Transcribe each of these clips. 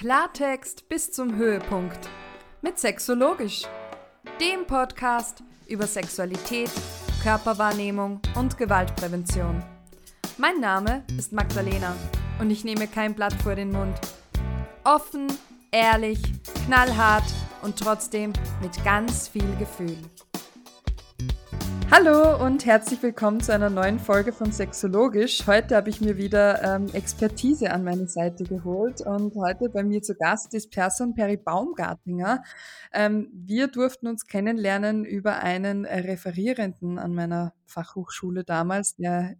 Klartext bis zum Höhepunkt mit Sexologisch, dem Podcast über Sexualität, Körperwahrnehmung und Gewaltprävention. Mein Name ist Magdalena und ich nehme kein Blatt vor den Mund. Offen, ehrlich, knallhart und trotzdem mit ganz viel Gefühl. Hallo und herzlich willkommen zu einer neuen Folge von Sexologisch. Heute habe ich mir wieder ähm, Expertise an meine Seite geholt und heute bei mir zu Gast ist Person Peri Baumgartinger. Ähm, wir durften uns kennenlernen über einen Referierenden an meiner Fachhochschule damals, der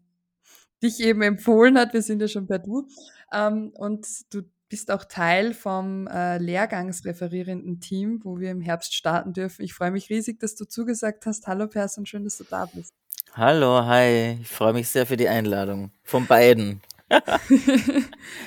dich eben empfohlen hat. Wir sind ja schon per Du. Ähm, und du bist auch Teil vom äh, lehrgangsreferierenden Team, wo wir im Herbst starten dürfen. Ich freue mich riesig, dass du zugesagt hast. Hallo Person, schön, dass du da bist. Hallo, hi. Ich freue mich sehr für die Einladung. Von beiden.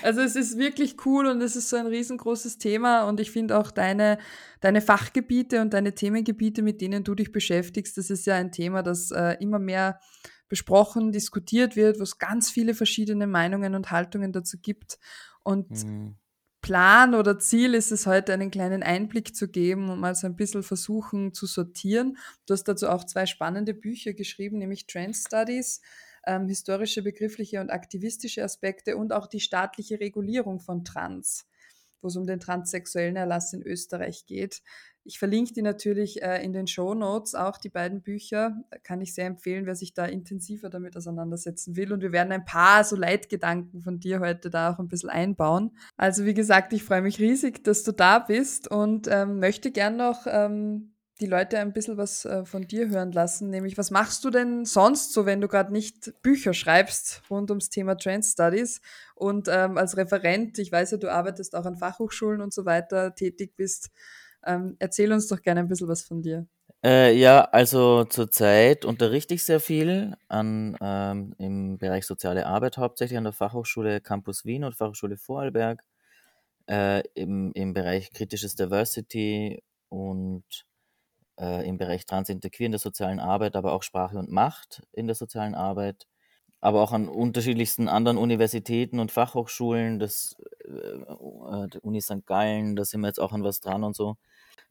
also es ist wirklich cool und es ist so ein riesengroßes Thema und ich finde auch deine, deine Fachgebiete und deine Themengebiete, mit denen du dich beschäftigst, das ist ja ein Thema, das äh, immer mehr besprochen, diskutiert wird, wo es ganz viele verschiedene Meinungen und Haltungen dazu gibt. Und mhm. Plan oder Ziel ist es heute, einen kleinen Einblick zu geben und mal so ein bisschen versuchen zu sortieren. Du hast dazu auch zwei spannende Bücher geschrieben, nämlich Trans Studies, ähm, historische, begriffliche und aktivistische Aspekte und auch die staatliche Regulierung von Trans, wo es um den transsexuellen Erlass in Österreich geht. Ich verlinke die natürlich äh, in den Show Notes, auch die beiden Bücher. Kann ich sehr empfehlen, wer sich da intensiver damit auseinandersetzen will. Und wir werden ein paar so Leitgedanken von dir heute da auch ein bisschen einbauen. Also wie gesagt, ich freue mich riesig, dass du da bist und ähm, möchte gern noch ähm, die Leute ein bisschen was äh, von dir hören lassen. Nämlich, was machst du denn sonst so, wenn du gerade nicht Bücher schreibst rund ums Thema Trans Studies und ähm, als Referent, ich weiß ja, du arbeitest auch an Fachhochschulen und so weiter tätig bist. Ähm, erzähl uns doch gerne ein bisschen was von dir. Äh, ja, also zurzeit unterrichte ich sehr viel an, ähm, im Bereich soziale Arbeit, hauptsächlich an der Fachhochschule Campus Wien und Fachhochschule Vorarlberg, äh, im, im Bereich kritisches Diversity und äh, im Bereich Transinterqueer in der sozialen Arbeit, aber auch Sprache und Macht in der sozialen Arbeit, aber auch an unterschiedlichsten anderen Universitäten und Fachhochschulen, das äh, äh Uni St. Gallen, da sind wir jetzt auch an was dran und so.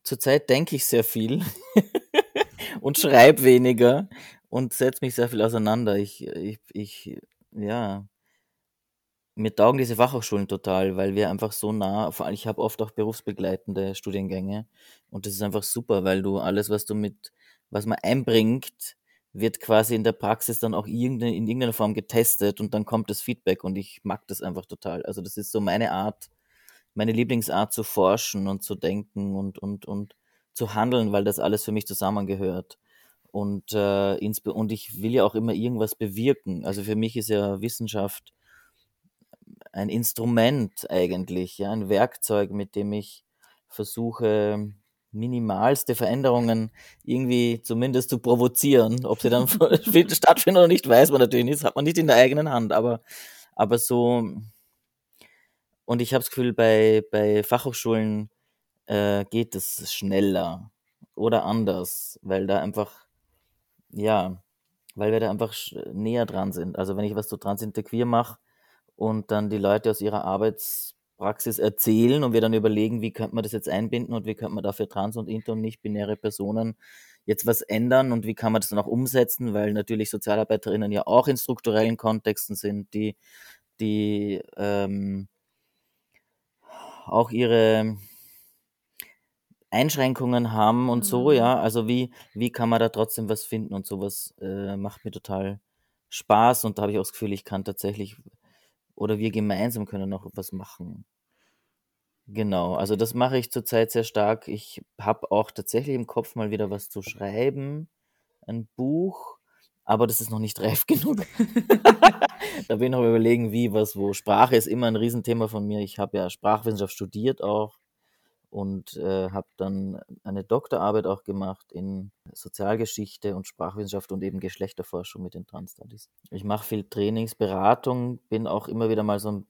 Zurzeit denke ich sehr viel und schreibe weniger und setze mich sehr viel auseinander. Ich, ich, ich, ja, mir taugen diese Fachhochschulen total, weil wir einfach so nah, vor allem ich habe oft auch berufsbegleitende Studiengänge und das ist einfach super, weil du alles, was du mit, was man einbringt, wird quasi in der Praxis dann auch irgendeine, in irgendeiner Form getestet und dann kommt das Feedback und ich mag das einfach total. Also das ist so meine Art, meine Lieblingsart zu forschen und zu denken und, und, und zu handeln, weil das alles für mich zusammengehört. Und, äh, und ich will ja auch immer irgendwas bewirken. Also für mich ist ja Wissenschaft ein Instrument eigentlich, ja, ein Werkzeug, mit dem ich versuche, minimalste Veränderungen irgendwie zumindest zu provozieren. Ob sie dann stattfinden oder nicht, weiß man natürlich nicht. Das hat man nicht in der eigenen Hand. Aber, aber so, und ich habe das Gefühl, bei, bei Fachhochschulen äh, geht es schneller oder anders, weil da einfach, ja, weil wir da einfach näher dran sind. Also wenn ich was zu Transinterqueer mache und dann die Leute aus ihrer Arbeitspraxis erzählen und wir dann überlegen, wie könnte man das jetzt einbinden und wie könnte man dafür trans- und inter- und nicht-binäre Personen jetzt was ändern und wie kann man das dann auch umsetzen, weil natürlich Sozialarbeiterinnen ja auch in strukturellen Kontexten sind, die, die ähm, auch ihre Einschränkungen haben und mhm. so, ja. Also wie, wie kann man da trotzdem was finden und sowas äh, macht mir total Spaß und da habe ich auch das Gefühl, ich kann tatsächlich oder wir gemeinsam können noch was machen. Genau, also das mache ich zurzeit sehr stark. Ich habe auch tatsächlich im Kopf mal wieder was zu schreiben, ein Buch, aber das ist noch nicht reif genug. da bin ich noch überlegen, wie, was, wo. Sprache ist immer ein Riesenthema von mir. Ich habe ja Sprachwissenschaft studiert auch und äh, habe dann eine Doktorarbeit auch gemacht in Sozialgeschichte und Sprachwissenschaft und eben Geschlechterforschung mit den Trans-Studies. Ich mache viel Trainingsberatung, bin auch immer wieder mal so ein,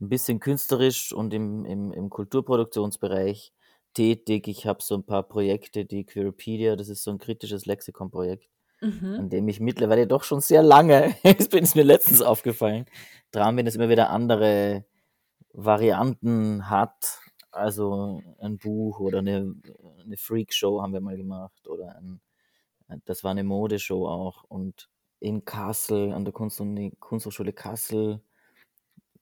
ein bisschen künstlerisch und im, im, im Kulturproduktionsbereich tätig. Ich habe so ein paar Projekte, die Queeropedia, das ist so ein kritisches Lexikonprojekt mhm. an dem ich mittlerweile doch schon sehr lange, jetzt bin es mir letztens aufgefallen, dran bin, dass immer wieder andere Varianten hat. Also ein Buch oder eine, eine Freakshow haben wir mal gemacht oder ein, das war eine Modeshow auch. Und in Kassel, an der Kunst Kunsthochschule Kassel,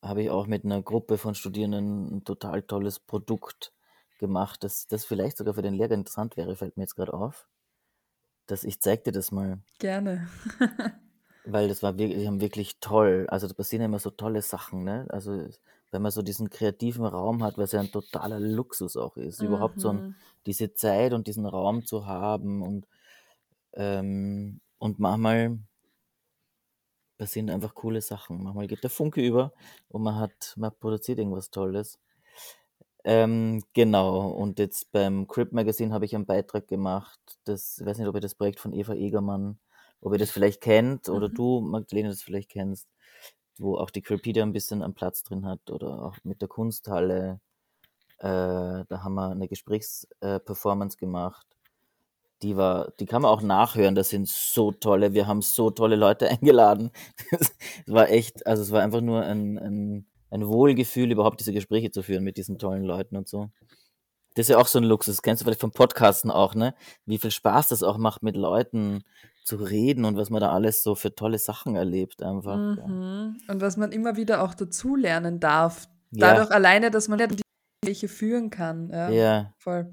habe ich auch mit einer Gruppe von Studierenden ein total tolles Produkt gemacht, das, das vielleicht sogar für den Lehrer interessant wäre, fällt mir jetzt gerade auf. Dass ich zeig dir das mal. Gerne. Weil das war wirklich, die haben wirklich toll. Also da passieren immer so tolle Sachen, ne? Also wenn man so diesen kreativen Raum hat, was ja ein totaler Luxus auch ist, mhm. überhaupt so ein, mhm. diese Zeit und diesen Raum zu haben und ähm, und manchmal passieren einfach coole Sachen. Manchmal geht der Funke über und man hat, man produziert irgendwas Tolles. Ähm, genau, und jetzt beim Crip Magazine habe ich einen Beitrag gemacht. Das, ich weiß nicht, ob ihr das Projekt von Eva Egermann, ob ihr das vielleicht kennt oder mhm. du, Magdalena, das vielleicht kennst, wo auch die Cripedia ein bisschen einen Platz drin hat oder auch mit der Kunsthalle. Äh, da haben wir eine Gesprächsperformance äh, gemacht die war, die kann man auch nachhören. Das sind so tolle, wir haben so tolle Leute eingeladen. Es war echt, also es war einfach nur ein, ein, ein Wohlgefühl, überhaupt diese Gespräche zu führen mit diesen tollen Leuten und so. Das ist ja auch so ein Luxus, kennst du vielleicht vom Podcasten auch, ne? Wie viel Spaß das auch macht, mit Leuten zu reden und was man da alles so für tolle Sachen erlebt einfach. Mhm. Ja. Und was man immer wieder auch dazulernen darf. Dadurch ja. alleine, dass man ja die Gespräche führen kann. Ja, ja. voll.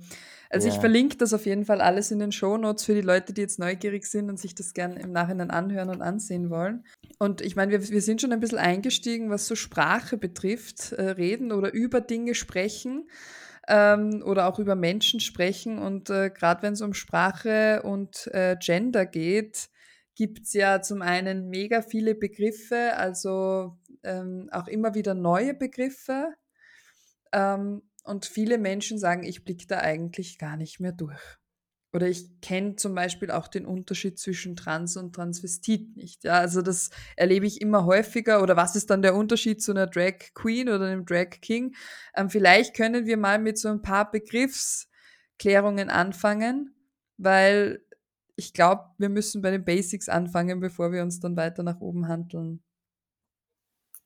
Also ich verlinke das auf jeden Fall alles in den Show Notes für die Leute, die jetzt neugierig sind und sich das gerne im Nachhinein anhören und ansehen wollen. Und ich meine, wir, wir sind schon ein bisschen eingestiegen, was so Sprache betrifft, äh, reden oder über Dinge sprechen ähm, oder auch über Menschen sprechen. Und äh, gerade wenn es um Sprache und äh, Gender geht, gibt es ja zum einen mega viele Begriffe, also ähm, auch immer wieder neue Begriffe. Ähm, und viele Menschen sagen, ich blicke da eigentlich gar nicht mehr durch. Oder ich kenne zum Beispiel auch den Unterschied zwischen Trans und Transvestit nicht. Ja, also das erlebe ich immer häufiger. Oder was ist dann der Unterschied zu einer Drag Queen oder einem Drag King? Ähm, vielleicht können wir mal mit so ein paar Begriffsklärungen anfangen, weil ich glaube, wir müssen bei den Basics anfangen, bevor wir uns dann weiter nach oben handeln.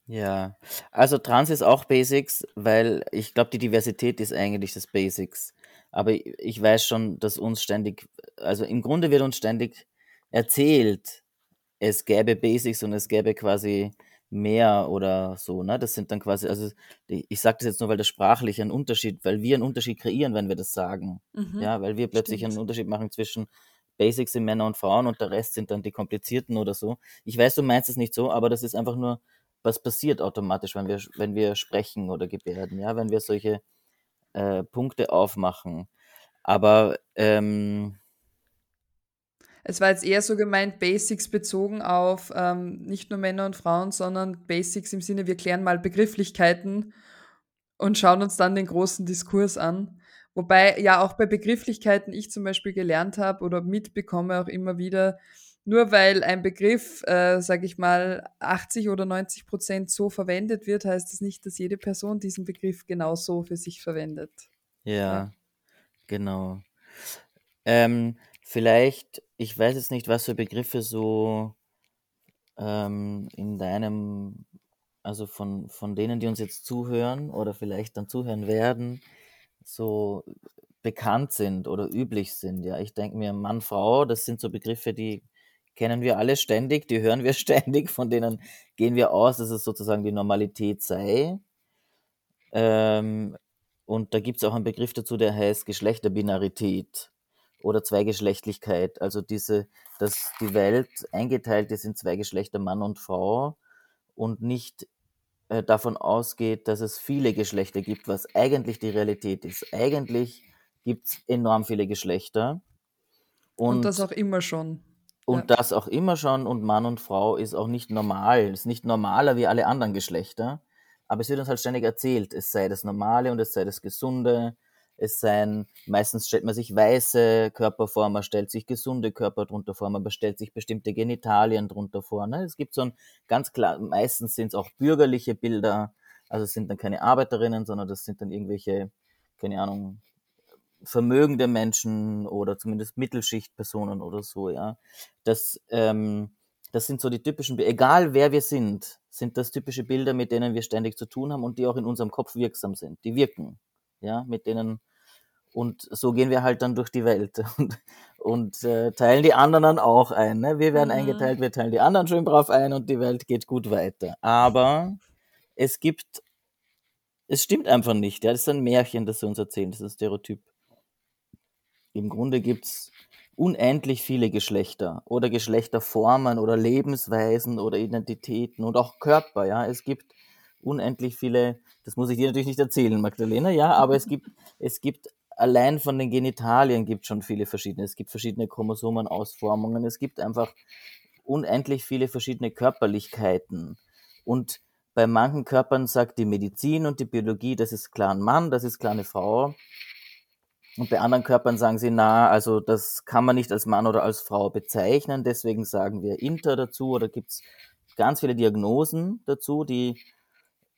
Ja, also Trans ist auch Basics, weil ich glaube, die Diversität ist eigentlich das Basics. Aber ich weiß schon, dass uns ständig, also im Grunde wird uns ständig erzählt, es gäbe Basics und es gäbe quasi mehr oder so, ne? Das sind dann quasi, also ich sage das jetzt nur, weil das sprachlich ein Unterschied, weil wir einen Unterschied kreieren, wenn wir das sagen. Mhm, ja, weil wir plötzlich stimmt. einen Unterschied machen zwischen Basics sind Männer und Frauen und der Rest sind dann die komplizierten oder so. Ich weiß, du meinst es nicht so, aber das ist einfach nur was passiert automatisch, wenn wir, wenn wir sprechen oder gebärden, ja, wenn wir solche äh, Punkte aufmachen. Aber ähm, es war jetzt eher so gemeint, Basics bezogen auf ähm, nicht nur Männer und Frauen, sondern Basics im Sinne, wir klären mal Begrifflichkeiten und schauen uns dann den großen Diskurs an. Wobei ja auch bei Begrifflichkeiten ich zum Beispiel gelernt habe oder mitbekomme auch immer wieder, nur weil ein Begriff, äh, sage ich mal, 80 oder 90 Prozent so verwendet wird, heißt das nicht, dass jede Person diesen Begriff genau so für sich verwendet. Ja, ja. genau. Ähm, vielleicht, ich weiß jetzt nicht, was für Begriffe so ähm, in deinem, also von, von denen, die uns jetzt zuhören oder vielleicht dann zuhören werden, so bekannt sind oder üblich sind. Ja, ich denke mir, Mann, Frau, das sind so Begriffe, die kennen wir alle ständig, die hören wir ständig, von denen gehen wir aus, dass es sozusagen die Normalität sei. Ähm, und da gibt es auch einen Begriff dazu, der heißt Geschlechterbinarität oder Zweigeschlechtlichkeit. Also diese, dass die Welt eingeteilt ist in zwei Geschlechter, Mann und Frau, und nicht äh, davon ausgeht, dass es viele Geschlechter gibt, was eigentlich die Realität ist. Eigentlich gibt es enorm viele Geschlechter. Und, und das auch immer schon. Und ja. das auch immer schon und Mann und Frau ist auch nicht normal, ist nicht normaler wie alle anderen Geschlechter. Aber es wird uns halt ständig erzählt, es sei das Normale und es sei das Gesunde. Es seien, meistens stellt man sich weiße Körper stellt sich gesunde Körper drunter vor, man stellt sich bestimmte Genitalien drunter vor. Ne? Es gibt so ein ganz klar, meistens sind es auch bürgerliche Bilder, also es sind dann keine Arbeiterinnen, sondern das sind dann irgendwelche, keine Ahnung, vermögende Menschen oder zumindest Mittelschichtpersonen oder so, ja. Das, ähm, Das sind so die typischen, egal wer wir sind, sind das typische Bilder, mit denen wir ständig zu tun haben und die auch in unserem Kopf wirksam sind. Die wirken, ja, mit denen und so gehen wir halt dann durch die Welt und, und äh, teilen die anderen dann auch ein. Ne? Wir werden mhm. eingeteilt, wir teilen die anderen schön brav ein und die Welt geht gut weiter. Aber es gibt, es stimmt einfach nicht. Ja? Das ist ein Märchen, das sie uns erzählen, das ist ein Stereotyp. Im Grunde gibt es unendlich viele Geschlechter oder Geschlechterformen oder Lebensweisen oder Identitäten und auch Körper. Ja, es gibt unendlich viele. Das muss ich dir natürlich nicht erzählen, Magdalena. Ja, aber es gibt es gibt allein von den Genitalien gibt schon viele verschiedene. Es gibt verschiedene Chromosomenausformungen. Es gibt einfach unendlich viele verschiedene Körperlichkeiten. Und bei manchen Körpern sagt die Medizin und die Biologie, das ist klar ein Mann, das ist klar eine Frau. Und bei anderen Körpern sagen sie, na, also das kann man nicht als Mann oder als Frau bezeichnen, deswegen sagen wir Inter dazu oder gibt's ganz viele Diagnosen dazu, die,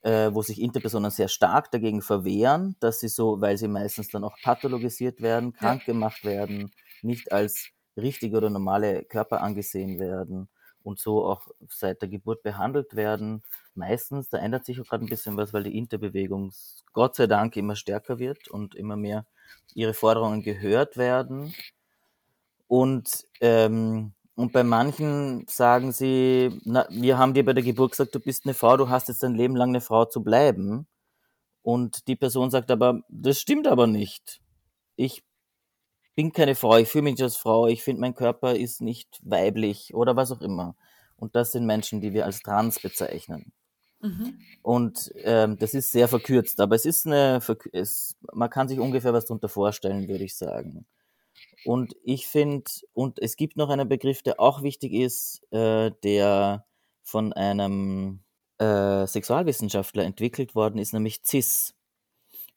äh, wo sich Interpersonen sehr stark dagegen verwehren, dass sie so, weil sie meistens dann auch pathologisiert werden, krank gemacht werden, nicht als richtige oder normale Körper angesehen werden und so auch seit der Geburt behandelt werden. Meistens, da ändert sich auch gerade ein bisschen was, weil die Interbewegung Gott sei Dank immer stärker wird und immer mehr ihre Forderungen gehört werden. Und, ähm, und bei manchen sagen sie, na, wir haben dir bei der Geburt gesagt, du bist eine Frau, du hast jetzt dein Leben lang eine Frau zu bleiben. Und die Person sagt aber, das stimmt aber nicht. Ich bin keine Frau, ich fühle mich nicht als Frau, ich finde, mein Körper ist nicht weiblich oder was auch immer. Und das sind Menschen, die wir als trans bezeichnen. Mhm. Und ähm, das ist sehr verkürzt, aber es ist eine, es, man kann sich ungefähr was darunter vorstellen, würde ich sagen. Und ich finde, und es gibt noch einen Begriff, der auch wichtig ist, äh, der von einem äh, Sexualwissenschaftler entwickelt worden ist, nämlich CIS.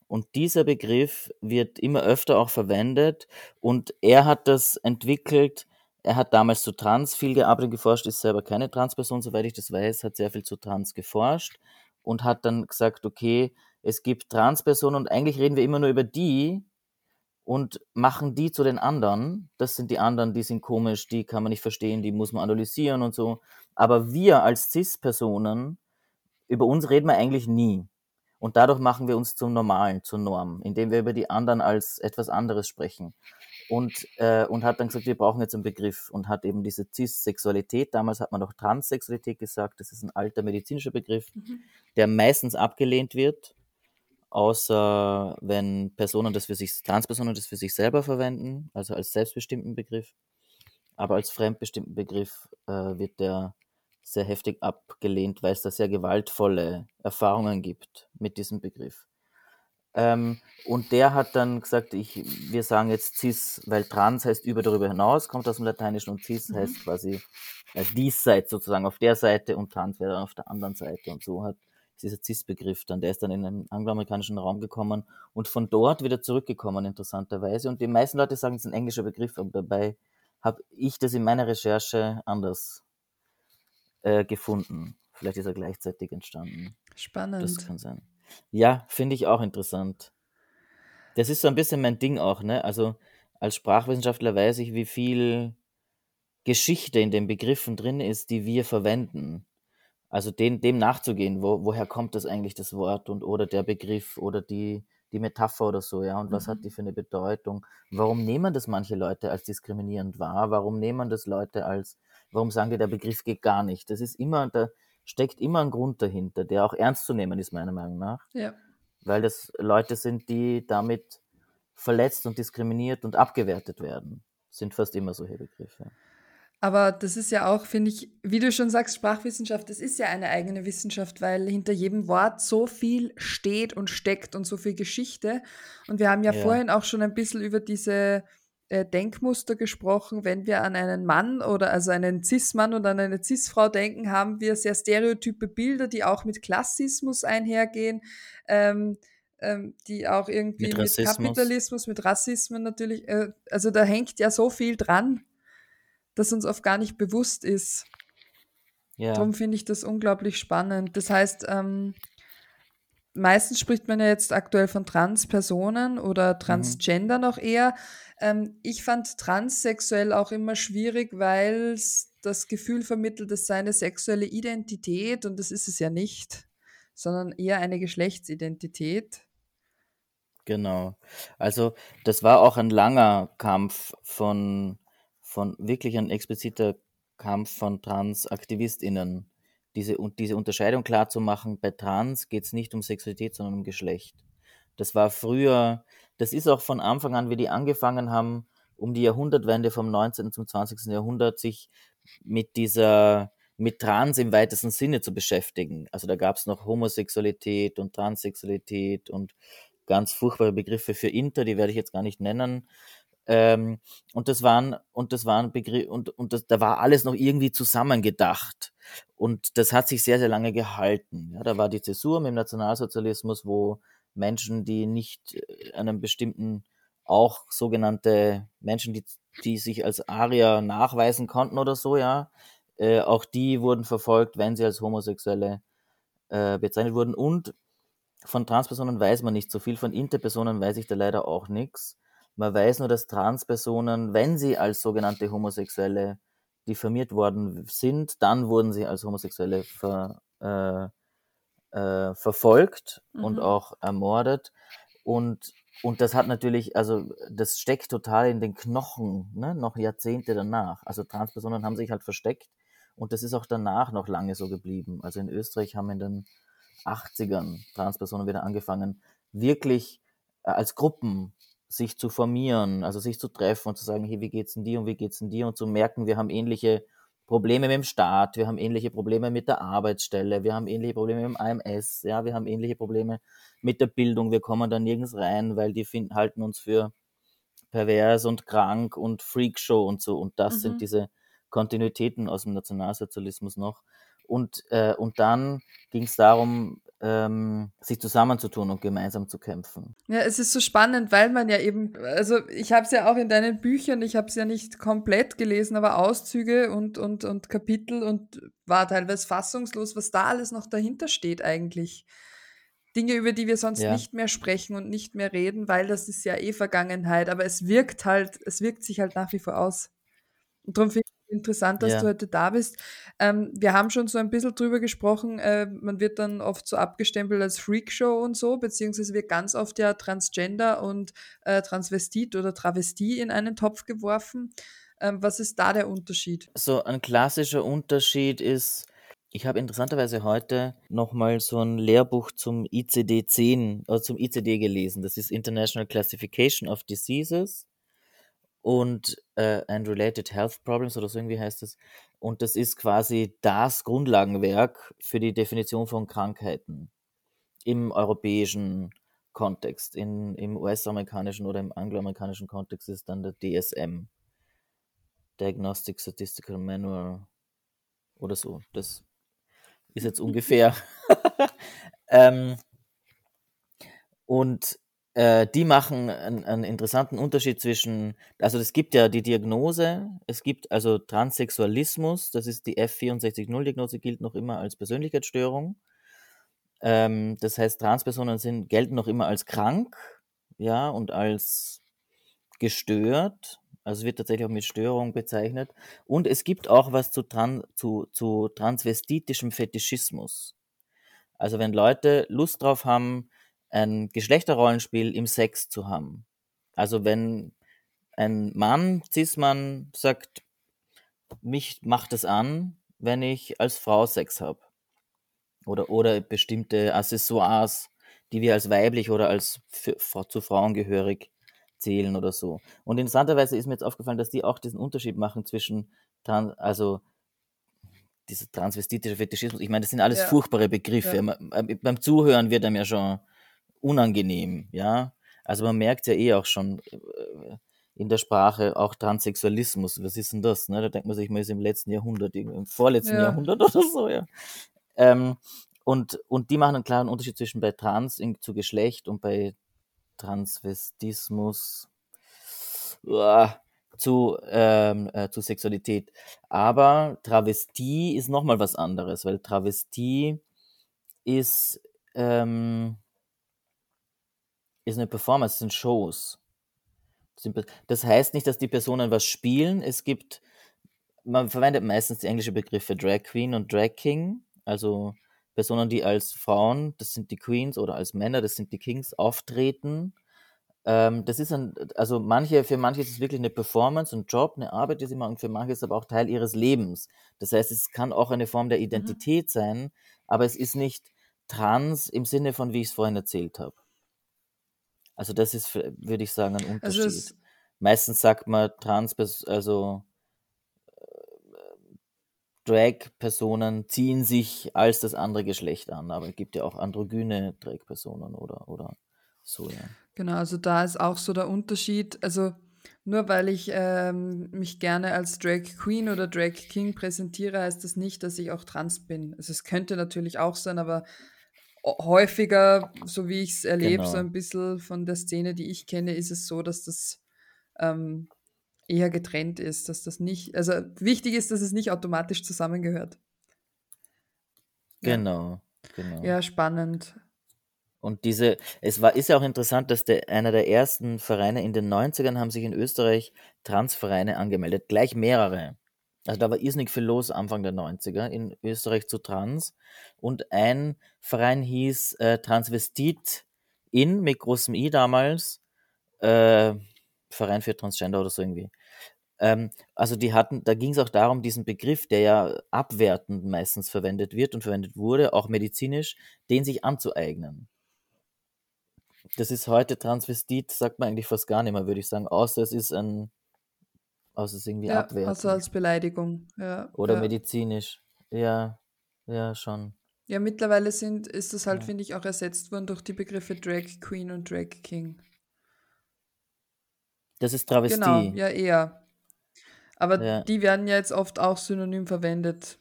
Und dieser Begriff wird immer öfter auch verwendet und er hat das entwickelt, er hat damals zu Trans viel gearbeitet, geforscht, ist selber keine Transperson, soweit ich das weiß, hat sehr viel zu Trans geforscht und hat dann gesagt, okay, es gibt Transpersonen und eigentlich reden wir immer nur über die und machen die zu den anderen. Das sind die anderen, die sind komisch, die kann man nicht verstehen, die muss man analysieren und so. Aber wir als Cis-Personen, über uns reden wir eigentlich nie. Und dadurch machen wir uns zum Normalen, zur Norm, indem wir über die anderen als etwas anderes sprechen und, äh, und hat dann gesagt, wir brauchen jetzt einen Begriff und hat eben diese Cis-Sexualität, damals hat man noch Transsexualität gesagt, das ist ein alter medizinischer Begriff, mhm. der meistens abgelehnt wird, außer wenn Personen das für sich, Transpersonen das für sich selber verwenden, also als selbstbestimmten Begriff. Aber als fremdbestimmten Begriff äh, wird der sehr heftig abgelehnt, weil es da sehr gewaltvolle Erfahrungen gibt mit diesem Begriff. Ähm, und der hat dann gesagt, ich, wir sagen jetzt cis, weil trans heißt über darüber hinaus, kommt aus dem Lateinischen und cis mhm. heißt quasi äh, diesseits sozusagen auf der Seite und trans wäre dann auf der anderen Seite. Und so hat dieser cis-Begriff dann, der ist dann in den angloamerikanischen Raum gekommen und von dort wieder zurückgekommen, interessanterweise. Und die meisten Leute sagen, es ist ein englischer Begriff, aber dabei habe ich das in meiner Recherche anders äh, gefunden. Vielleicht ist er gleichzeitig entstanden. Spannend. Das kann sein. Ja, finde ich auch interessant. Das ist so ein bisschen mein Ding auch, ne? Also als Sprachwissenschaftler weiß ich, wie viel Geschichte in den Begriffen drin ist, die wir verwenden. Also den, dem nachzugehen, wo, woher kommt das eigentlich das Wort und oder der Begriff oder die, die Metapher oder so, ja, und was hat mhm. die für eine Bedeutung? Warum nehmen das manche Leute als diskriminierend wahr? Warum nehmen das Leute als, warum sagen die, der Begriff geht gar nicht? Das ist immer, da, steckt immer ein Grund dahinter, der auch ernst zu nehmen ist, meiner Meinung nach. Ja. Weil das Leute sind, die damit verletzt und diskriminiert und abgewertet werden. Sind fast immer solche Begriffe. Aber das ist ja auch, finde ich, wie du schon sagst, Sprachwissenschaft, das ist ja eine eigene Wissenschaft, weil hinter jedem Wort so viel steht und steckt und so viel Geschichte. Und wir haben ja, ja. vorhin auch schon ein bisschen über diese äh, Denkmuster gesprochen. Wenn wir an einen Mann oder also einen Cis-Mann oder an eine Cis-Frau denken, haben wir sehr stereotype Bilder, die auch mit Klassismus einhergehen, ähm, ähm, die auch irgendwie mit, mit, Kapitalismus, mit Rassismen natürlich, äh, also da hängt ja so viel dran, dass uns oft gar nicht bewusst ist. Ja. Darum finde ich das unglaublich spannend. Das heißt, ähm, meistens spricht man ja jetzt aktuell von Transpersonen oder Mhm. Transgender noch eher. Ähm, ich fand transsexuell auch immer schwierig, weil es das Gefühl vermittelt, es sei eine sexuelle Identität und das ist es ja nicht, sondern eher eine Geschlechtsidentität. Genau. Also das war auch ein langer Kampf von, von wirklich ein expliziter Kampf von TransaktivistInnen, diese, und diese Unterscheidung klar zu machen, bei Trans geht es nicht um Sexualität, sondern um Geschlecht. Das war früher, das ist auch von Anfang an, wie die angefangen haben, um die Jahrhundertwende vom 19. zum 20. Jahrhundert sich mit dieser, mit Trans im weitesten Sinne zu beschäftigen. Also da gab es noch Homosexualität und Transsexualität und ganz furchtbare Begriffe für Inter, die werde ich jetzt gar nicht nennen. Ähm, und das waren, und das waren Begriffe, und, und das, da war alles noch irgendwie zusammengedacht. Und das hat sich sehr, sehr lange gehalten. Ja, da war die Zäsur im Nationalsozialismus, wo Menschen, die nicht äh, einem bestimmten, auch sogenannte Menschen, die, die sich als Arier nachweisen konnten oder so, ja, äh, auch die wurden verfolgt, wenn sie als Homosexuelle äh, bezeichnet wurden. Und von Transpersonen weiß man nicht so viel, von Interpersonen weiß ich da leider auch nichts. Man weiß nur, dass Transpersonen, wenn sie als sogenannte Homosexuelle diffamiert worden sind, dann wurden sie als Homosexuelle ver, äh, äh, verfolgt mhm. und auch ermordet. Und, und das hat natürlich, also das steckt total in den Knochen, ne? noch Jahrzehnte danach. Also Transpersonen haben sich halt versteckt und das ist auch danach noch lange so geblieben. Also in Österreich haben in den 80ern Transpersonen wieder angefangen, wirklich äh, als Gruppen sich zu formieren, also sich zu treffen und zu sagen, hey, wie geht's denn dir und wie geht's denn dir? Und zu merken, wir haben ähnliche Probleme mit dem Staat, wir haben ähnliche Probleme mit der Arbeitsstelle, wir haben ähnliche Probleme mit dem AMS, ja, wir haben ähnliche Probleme mit der Bildung, wir kommen da nirgends rein, weil die finden, halten uns für pervers und krank und Freakshow und so. Und das mhm. sind diese Kontinuitäten aus dem Nationalsozialismus noch. Und, äh, und dann ging es darum, ähm, sich zusammenzutun und gemeinsam zu kämpfen. Ja, es ist so spannend, weil man ja eben, also ich habe es ja auch in deinen Büchern, ich habe es ja nicht komplett gelesen, aber Auszüge und, und, und Kapitel und war teilweise fassungslos, was da alles noch dahinter steht eigentlich. Dinge, über die wir sonst ja. nicht mehr sprechen und nicht mehr reden, weil das ist ja eh Vergangenheit, aber es wirkt halt, es wirkt sich halt nach wie vor aus. Und darum finde interessant, dass ja. du heute da bist. Ähm, wir haben schon so ein bisschen drüber gesprochen, äh, man wird dann oft so abgestempelt als Freakshow und so, beziehungsweise wird ganz oft ja Transgender und äh, Transvestit oder Travestie in einen Topf geworfen. Ähm, was ist da der Unterschied? So ein klassischer Unterschied ist, ich habe interessanterweise heute nochmal so ein Lehrbuch zum ICD-10 oder zum ICD gelesen. Das ist International Classification of Diseases und äh, and Related Health Problems oder so irgendwie heißt es. Und das ist quasi das Grundlagenwerk für die Definition von Krankheiten im europäischen Kontext. In, Im US-amerikanischen oder im angloamerikanischen Kontext ist dann der DSM, Diagnostic Statistical Manual oder so. Das ist jetzt ungefähr. ähm, und äh, die machen einen, einen, interessanten Unterschied zwischen, also es gibt ja die Diagnose, es gibt also Transsexualismus, das ist die F64.0-Diagnose, gilt noch immer als Persönlichkeitsstörung. Ähm, das heißt, Transpersonen sind, gelten noch immer als krank, ja, und als gestört. Also wird tatsächlich auch mit Störung bezeichnet. Und es gibt auch was zu, Tran zu, zu transvestitischem Fetischismus. Also wenn Leute Lust drauf haben, ein Geschlechterrollenspiel im Sex zu haben. Also wenn ein Mann, Cis-Mann, sagt, mich macht es an, wenn ich als Frau Sex habe. Oder, oder bestimmte Accessoires, die wir als weiblich oder als für, zu Frauen gehörig zählen oder so. Und interessanterweise ist mir jetzt aufgefallen, dass die auch diesen Unterschied machen zwischen, also dieser transvestitische Fetischismus. Ich meine, das sind alles ja. furchtbare Begriffe. Ja. Beim Zuhören wird einem ja schon unangenehm, ja. Also man merkt ja eh auch schon äh, in der Sprache auch Transsexualismus. Was ist denn das? Ne? Da denkt man sich, man ist im letzten Jahrhundert, im vorletzten ja. Jahrhundert oder so, ja. Ähm, und, und die machen einen klaren Unterschied zwischen bei Trans in, zu Geschlecht und bei Transvestismus uh, zu, ähm, äh, zu Sexualität. Aber Travestie ist nochmal was anderes, weil Travestie ist ähm, ist eine Performance, sind Shows. Das heißt nicht, dass die Personen was spielen. Es gibt, man verwendet meistens die englische Begriffe Drag Queen und Drag King, also Personen, die als Frauen, das sind die Queens, oder als Männer, das sind die Kings, auftreten. Ähm, das ist ein, also manche, für manche ist es wirklich eine Performance, ein Job, eine Arbeit, die sie machen, für manche ist es aber auch Teil ihres Lebens. Das heißt, es kann auch eine Form der mhm. Identität mhm. sein, aber es ist nicht trans im Sinne von, wie ich es vorhin erzählt habe. Also das ist, würde ich sagen, ein also Unterschied. Also Meistens sagt man trans, also äh, Drag-Personen ziehen sich als das andere Geschlecht an, aber es gibt ja auch androgyne Drag-Personen oder, oder so, ja. Genau, also da ist auch so der Unterschied. Also nur weil ich ähm, mich gerne als Drag Queen oder Drag King präsentiere, heißt das nicht, dass ich auch trans bin. Also es könnte natürlich auch sein, aber häufiger, so wie ich es erlebe, genau. so ein bisschen von der Szene, die ich kenne, ist es so, dass das ähm, eher getrennt ist, dass das nicht, also wichtig ist, dass es nicht automatisch zusammengehört. Genau, genau. Ja, spannend. Und diese, es war, ist ja auch interessant, dass der, einer der ersten Vereine in den 90ern haben sich in Österreich Transvereine angemeldet, gleich mehrere. Also da war irrsinnig viel los Anfang der 90er in Österreich zu Trans. Und ein Verein hieß äh, Transvestit in mit großem I damals. Äh, Verein für Transgender oder so irgendwie. Ähm, also die hatten, da ging es auch darum, diesen Begriff, der ja abwertend meistens verwendet wird und verwendet wurde, auch medizinisch, den sich anzueignen. Das ist heute Transvestit, sagt man eigentlich fast gar nicht mehr, würde ich sagen, außer es ist ein, außer es ist irgendwie ja, abwertend. Also als Beleidigung, ja. Oder ja. medizinisch, ja, ja, schon. Ja, mittlerweile sind, ist das halt, ja. finde ich, auch ersetzt worden durch die Begriffe Drag Queen und Drag King. Das ist Travestie. Genau, ja, eher. Aber ja. die werden ja jetzt oft auch synonym verwendet.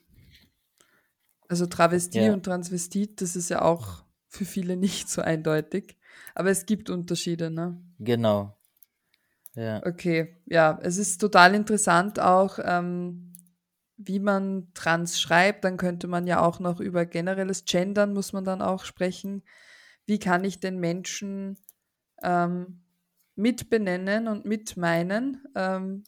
Also Travestie und Transvestit, das ist ja auch für viele nicht so eindeutig. Aber es gibt Unterschiede, ne? Genau. Ja. Okay, ja, es ist total interessant auch, ähm, wie man trans schreibt. Dann könnte man ja auch noch über generelles Gendern, muss man dann auch sprechen. Wie kann ich den Menschen ähm, mitbenennen und mitmeinen. Ähm,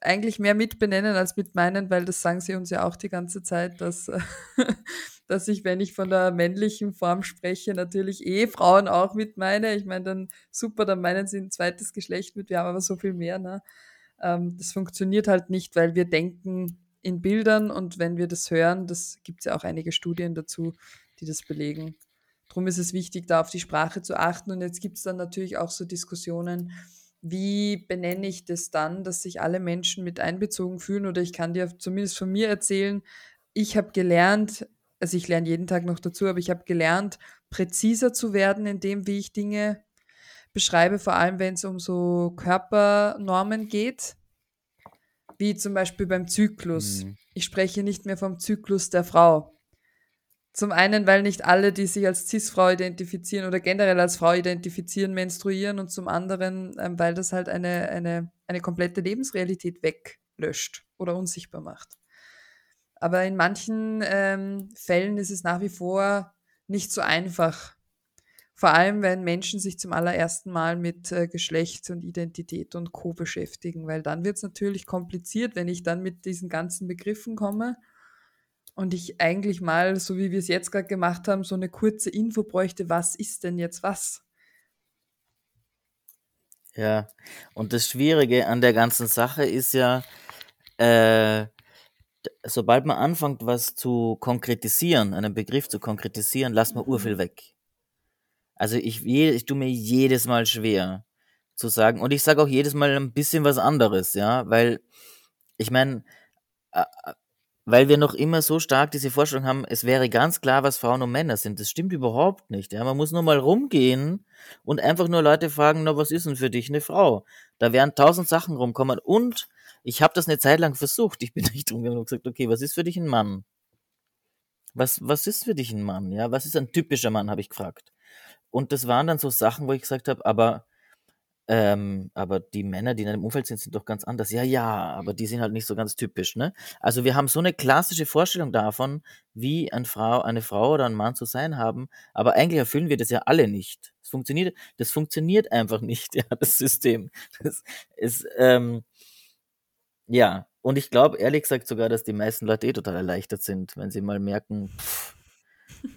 eigentlich mehr mitbenennen als mitmeinen, weil das sagen sie uns ja auch die ganze Zeit, dass, dass ich, wenn ich von der männlichen Form spreche, natürlich eh Frauen auch mitmeine. Ich meine, dann super, dann meinen sie ein zweites Geschlecht mit, wir haben aber so viel mehr. Ne? Ähm, das funktioniert halt nicht, weil wir denken in Bildern und wenn wir das hören, das gibt es ja auch einige Studien dazu, die das belegen. Darum ist es wichtig, da auf die Sprache zu achten. Und jetzt gibt es dann natürlich auch so Diskussionen, wie benenne ich das dann, dass sich alle Menschen mit einbezogen fühlen? Oder ich kann dir zumindest von mir erzählen, ich habe gelernt, also ich lerne jeden Tag noch dazu, aber ich habe gelernt, präziser zu werden in dem, wie ich Dinge beschreibe, vor allem wenn es um so Körpernormen geht, wie zum Beispiel beim Zyklus. Mhm. Ich spreche nicht mehr vom Zyklus der Frau, zum einen, weil nicht alle, die sich als Cis-Frau identifizieren oder generell als Frau identifizieren, menstruieren und zum anderen, ähm, weil das halt eine, eine, eine komplette Lebensrealität weglöscht oder unsichtbar macht. Aber in manchen ähm, Fällen ist es nach wie vor nicht so einfach. Vor allem, wenn Menschen sich zum allerersten Mal mit äh, Geschlecht und Identität und Co. beschäftigen, weil dann wird es natürlich kompliziert, wenn ich dann mit diesen ganzen Begriffen komme und ich eigentlich mal, so wie wir es jetzt gerade gemacht haben, so eine kurze Info bräuchte, was ist denn jetzt was? Ja, und das Schwierige an der ganzen Sache ist ja, äh, sobald man anfängt, was zu konkretisieren, einen Begriff zu konkretisieren, lasst man urviel mhm. weg. Also ich, ich tue mir jedes Mal schwer zu sagen, und ich sage auch jedes Mal ein bisschen was anderes, ja, weil ich meine, weil wir noch immer so stark diese Vorstellung haben, es wäre ganz klar, was Frauen und Männer sind. Das stimmt überhaupt nicht. Ja, man muss nur mal rumgehen und einfach nur Leute fragen, na, was ist denn für dich eine Frau? Da werden tausend Sachen rumkommen. Und ich habe das eine Zeit lang versucht. Ich bin nicht rumgegangen und gesagt, okay, was ist für dich ein Mann? Was, was ist für dich ein Mann? Ja, was ist ein typischer Mann, habe ich gefragt. Und das waren dann so Sachen, wo ich gesagt habe, aber Ähm, aber die Männer, die in einem Umfeld sind, sind doch ganz anders. Ja, ja, aber die sind halt nicht so ganz typisch, ne? Also wir haben so eine klassische Vorstellung davon, wie ein Frau, eine Frau oder ein Mann zu sein haben, aber eigentlich erfüllen wir das ja alle nicht. Das funktioniert, das funktioniert einfach nicht, ja, das System. Das ist, ähm, ja, und ich glaube ehrlich gesagt sogar, dass die meisten Leute eh total erleichtert sind, wenn sie mal merken, pff,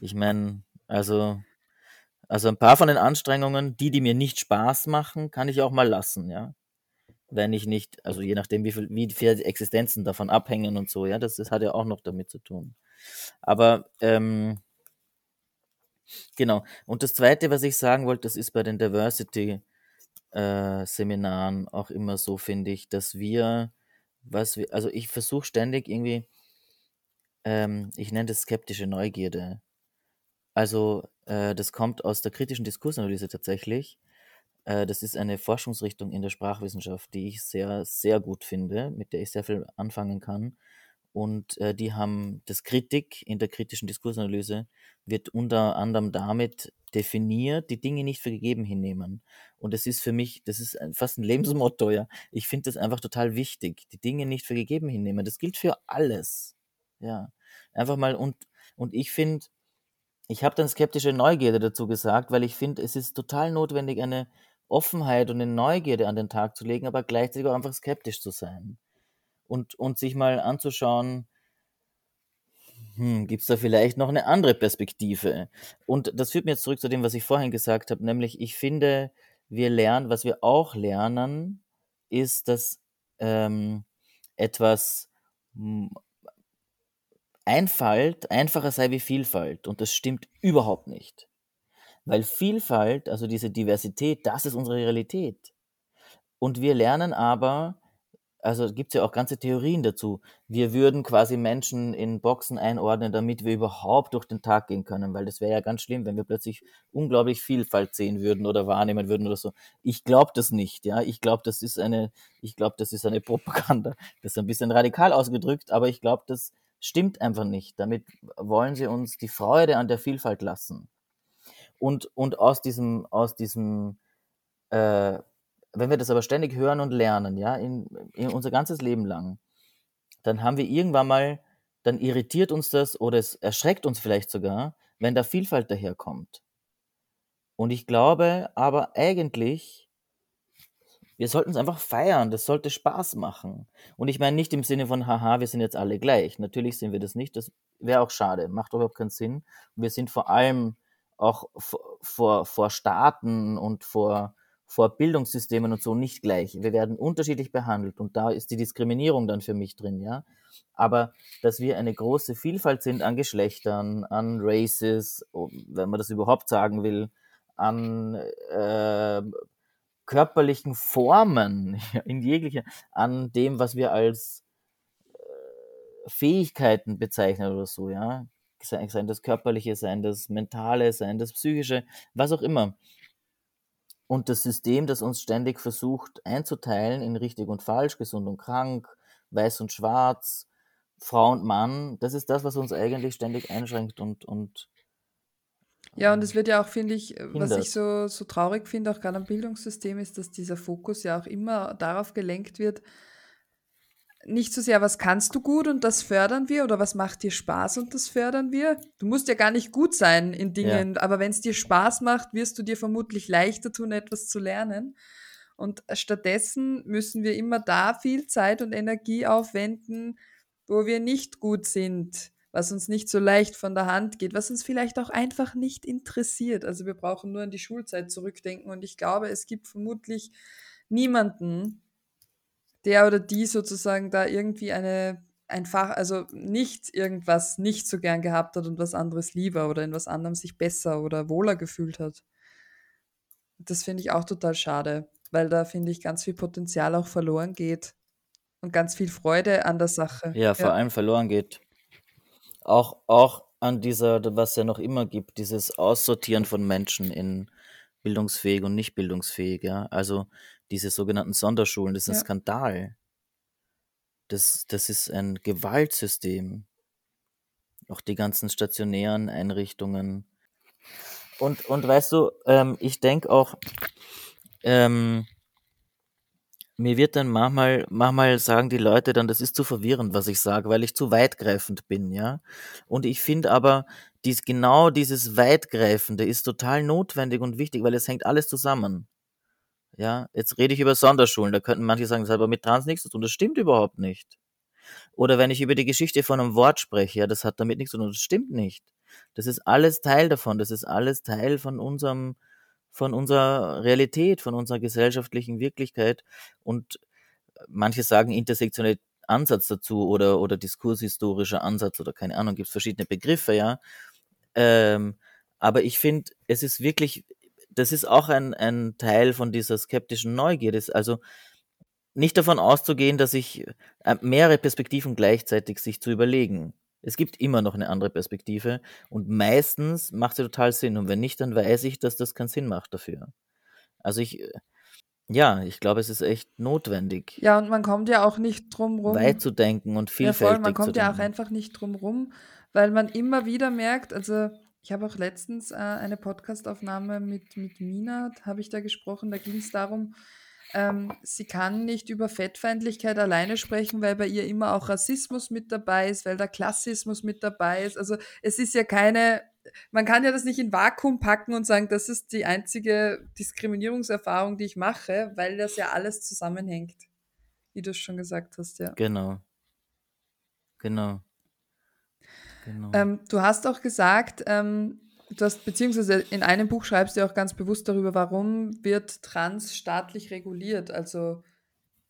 ich meine, also also ein paar von den Anstrengungen, die, die mir nicht Spaß machen, kann ich auch mal lassen, ja. Wenn ich nicht, also je nachdem, wie viel, wie viele Existenzen davon abhängen und so, ja, das, das hat ja auch noch damit zu tun. Aber ähm, genau. Und das Zweite, was ich sagen wollte, das ist bei den Diversity-Seminaren äh, auch immer so, finde ich, dass wir, was wir, also ich versuche ständig irgendwie, ähm, ich nenne das skeptische Neugierde. Also äh, das kommt aus der kritischen Diskursanalyse tatsächlich. Äh, das ist eine Forschungsrichtung in der Sprachwissenschaft, die ich sehr, sehr gut finde, mit der ich sehr viel anfangen kann. Und äh, die haben das Kritik in der kritischen Diskursanalyse wird unter anderem damit definiert, die Dinge nicht für gegeben hinnehmen. Und das ist für mich, das ist fast ein Lebensmotto, ja. Ich finde das einfach total wichtig, die Dinge nicht für gegeben hinnehmen. Das gilt für alles. Ja. Einfach mal und, und ich finde, ich habe dann skeptische Neugierde dazu gesagt, weil ich finde, es ist total notwendig, eine Offenheit und eine Neugierde an den Tag zu legen, aber gleichzeitig auch einfach skeptisch zu sein. Und, und sich mal anzuschauen, hm, gibt es da vielleicht noch eine andere Perspektive? Und das führt mir jetzt zurück zu dem, was ich vorhin gesagt habe, nämlich ich finde, wir lernen, was wir auch lernen, ist, dass ähm, etwas Einfalt einfacher sei wie Vielfalt. Und das stimmt überhaupt nicht. Weil Vielfalt, also diese Diversität, das ist unsere Realität. Und wir lernen aber, also gibt es ja auch ganze Theorien dazu, wir würden quasi Menschen in Boxen einordnen, damit wir überhaupt durch den Tag gehen können, weil das wäre ja ganz schlimm, wenn wir plötzlich unglaublich Vielfalt sehen würden oder wahrnehmen würden oder so. Ich glaube das nicht, ja. Ich glaube, das ist eine, ich glaube, das ist eine Propaganda. Das ist ein bisschen radikal ausgedrückt, aber ich glaube, dass stimmt einfach nicht. Damit wollen sie uns die Freude an der Vielfalt lassen. Und, und aus diesem, aus diesem, äh, wenn wir das aber ständig hören und lernen, ja, in, in unser ganzes Leben lang, dann haben wir irgendwann mal, dann irritiert uns das oder es erschreckt uns vielleicht sogar, wenn da Vielfalt daherkommt. Und ich glaube aber eigentlich, wir sollten es einfach feiern, das sollte Spaß machen. Und ich meine nicht im Sinne von, haha, wir sind jetzt alle gleich. Natürlich sind wir das nicht, das wäre auch schade, macht überhaupt keinen Sinn. Und wir sind vor allem auch vor, vor Staaten und vor, vor Bildungssystemen und so nicht gleich. Wir werden unterschiedlich behandelt und da ist die Diskriminierung dann für mich drin, ja. Aber dass wir eine große Vielfalt sind an Geschlechtern, an Races, wenn man das überhaupt sagen will, an äh, körperlichen Formen in jeglicher, an dem, was wir als äh, Fähigkeiten bezeichnen oder so, ja. Seien das körperliche, seien das mentale, seien das psychische, was auch immer. Und das System, das uns ständig versucht einzuteilen in richtig und falsch, gesund und krank, weiß und schwarz, Frau und Mann, das ist das, was uns eigentlich ständig einschränkt und, und ja, und es wird ja auch, finde ich, äh, was ich so, so traurig finde, auch gerade am Bildungssystem, ist, dass dieser Fokus ja auch immer darauf gelenkt wird, nicht so sehr, was kannst du gut und das fördern wir oder was macht dir Spaß und das fördern wir. Du musst ja gar nicht gut sein in Dingen, ja. aber wenn es dir Spaß macht, wirst du dir vermutlich leichter tun, etwas zu lernen. Und stattdessen müssen wir immer da viel Zeit und Energie aufwenden, wo wir nicht gut sind was uns nicht so leicht von der Hand geht, was uns vielleicht auch einfach nicht interessiert. Also wir brauchen nur an die Schulzeit zurückdenken und ich glaube, es gibt vermutlich niemanden, der oder die sozusagen da irgendwie eine einfach, also nicht irgendwas nicht so gern gehabt hat und was anderes lieber oder in was anderem sich besser oder wohler gefühlt hat. Das finde ich auch total schade, weil da finde ich ganz viel Potenzial auch verloren geht und ganz viel Freude an der Sache. Ja, vor ja. allem verloren geht. Auch, auch an dieser, was ja noch immer gibt, dieses Aussortieren von Menschen in bildungsfähig und nicht bildungsfähig, ja. Also diese sogenannten Sonderschulen, das ist ein ja. Skandal. Das, das ist ein Gewaltsystem. Auch die ganzen stationären Einrichtungen. Und, und weißt du, ähm, ich denke auch, ähm, mir wird dann manchmal, manchmal sagen die Leute dann, das ist zu verwirrend, was ich sage, weil ich zu weitgreifend bin, ja. Und ich finde aber, dies, genau dieses Weitgreifende ist total notwendig und wichtig, weil es hängt alles zusammen. Ja, jetzt rede ich über Sonderschulen, da könnten manche sagen, das hat aber mit Trans nichts zu tun, das stimmt überhaupt nicht. Oder wenn ich über die Geschichte von einem Wort spreche, ja, das hat damit nichts zu tun, das stimmt nicht. Das ist alles Teil davon, das ist alles Teil von unserem, von unserer Realität, von unserer gesellschaftlichen Wirklichkeit. Und manche sagen intersektionelle Ansatz dazu oder, oder diskurshistorischer Ansatz oder keine Ahnung, gibt es verschiedene Begriffe, ja. Ähm, aber ich finde, es ist wirklich, das ist auch ein, ein Teil von dieser skeptischen Neugier. also nicht davon auszugehen, dass ich äh, mehrere Perspektiven gleichzeitig sich zu überlegen. Es gibt immer noch eine andere Perspektive und meistens macht sie total Sinn. Und wenn nicht, dann weiß ich, dass das keinen Sinn macht dafür. Also ich, äh, ja, ich glaube, es ist echt notwendig. Ja, und man kommt ja auch nicht drum rum. Weit zu denken und vielfältig ja, voll, man kommt ja auch einfach nicht drum rum, weil man immer wieder merkt, also ich habe auch letztens äh, eine Podcastaufnahme mit, mit Mina, habe ich da gesprochen, da ging es darum, ähm, sie kann nicht über Fettfeindlichkeit alleine sprechen, weil bei ihr immer auch Rassismus mit dabei ist, weil der Klassismus mit dabei ist. Also es ist ja keine, man kann ja das nicht in Vakuum packen und sagen, das ist die einzige Diskriminierungserfahrung, die ich mache, weil das ja alles zusammenhängt, wie du es schon gesagt hast, ja. Genau. Genau. genau. Ähm, du hast auch gesagt, ähm, Du hast, beziehungsweise in einem Buch schreibst du auch ganz bewusst darüber, warum wird Trans staatlich reguliert. Also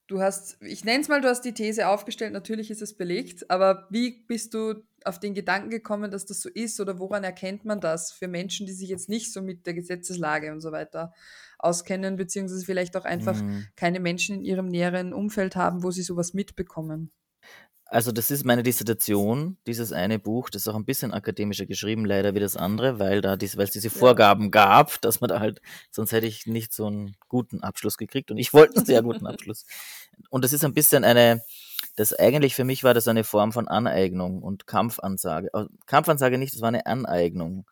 du hast, ich nenne es mal, du hast die These aufgestellt, natürlich ist es belegt, aber wie bist du auf den Gedanken gekommen, dass das so ist oder woran erkennt man das für Menschen, die sich jetzt nicht so mit der Gesetzeslage und so weiter auskennen, beziehungsweise vielleicht auch einfach mhm. keine Menschen in ihrem näheren Umfeld haben, wo sie sowas mitbekommen? Also das ist meine Dissertation, dieses eine Buch, das ist auch ein bisschen akademischer geschrieben, leider wie das andere, weil da dies, weil es diese Vorgaben gab, dass man da halt, sonst hätte ich nicht so einen guten Abschluss gekriegt und ich wollte einen sehr guten Abschluss. Und das ist ein bisschen eine, das eigentlich für mich war das eine Form von Aneignung und Kampfansage. Kampfansage nicht, das war eine Aneignung,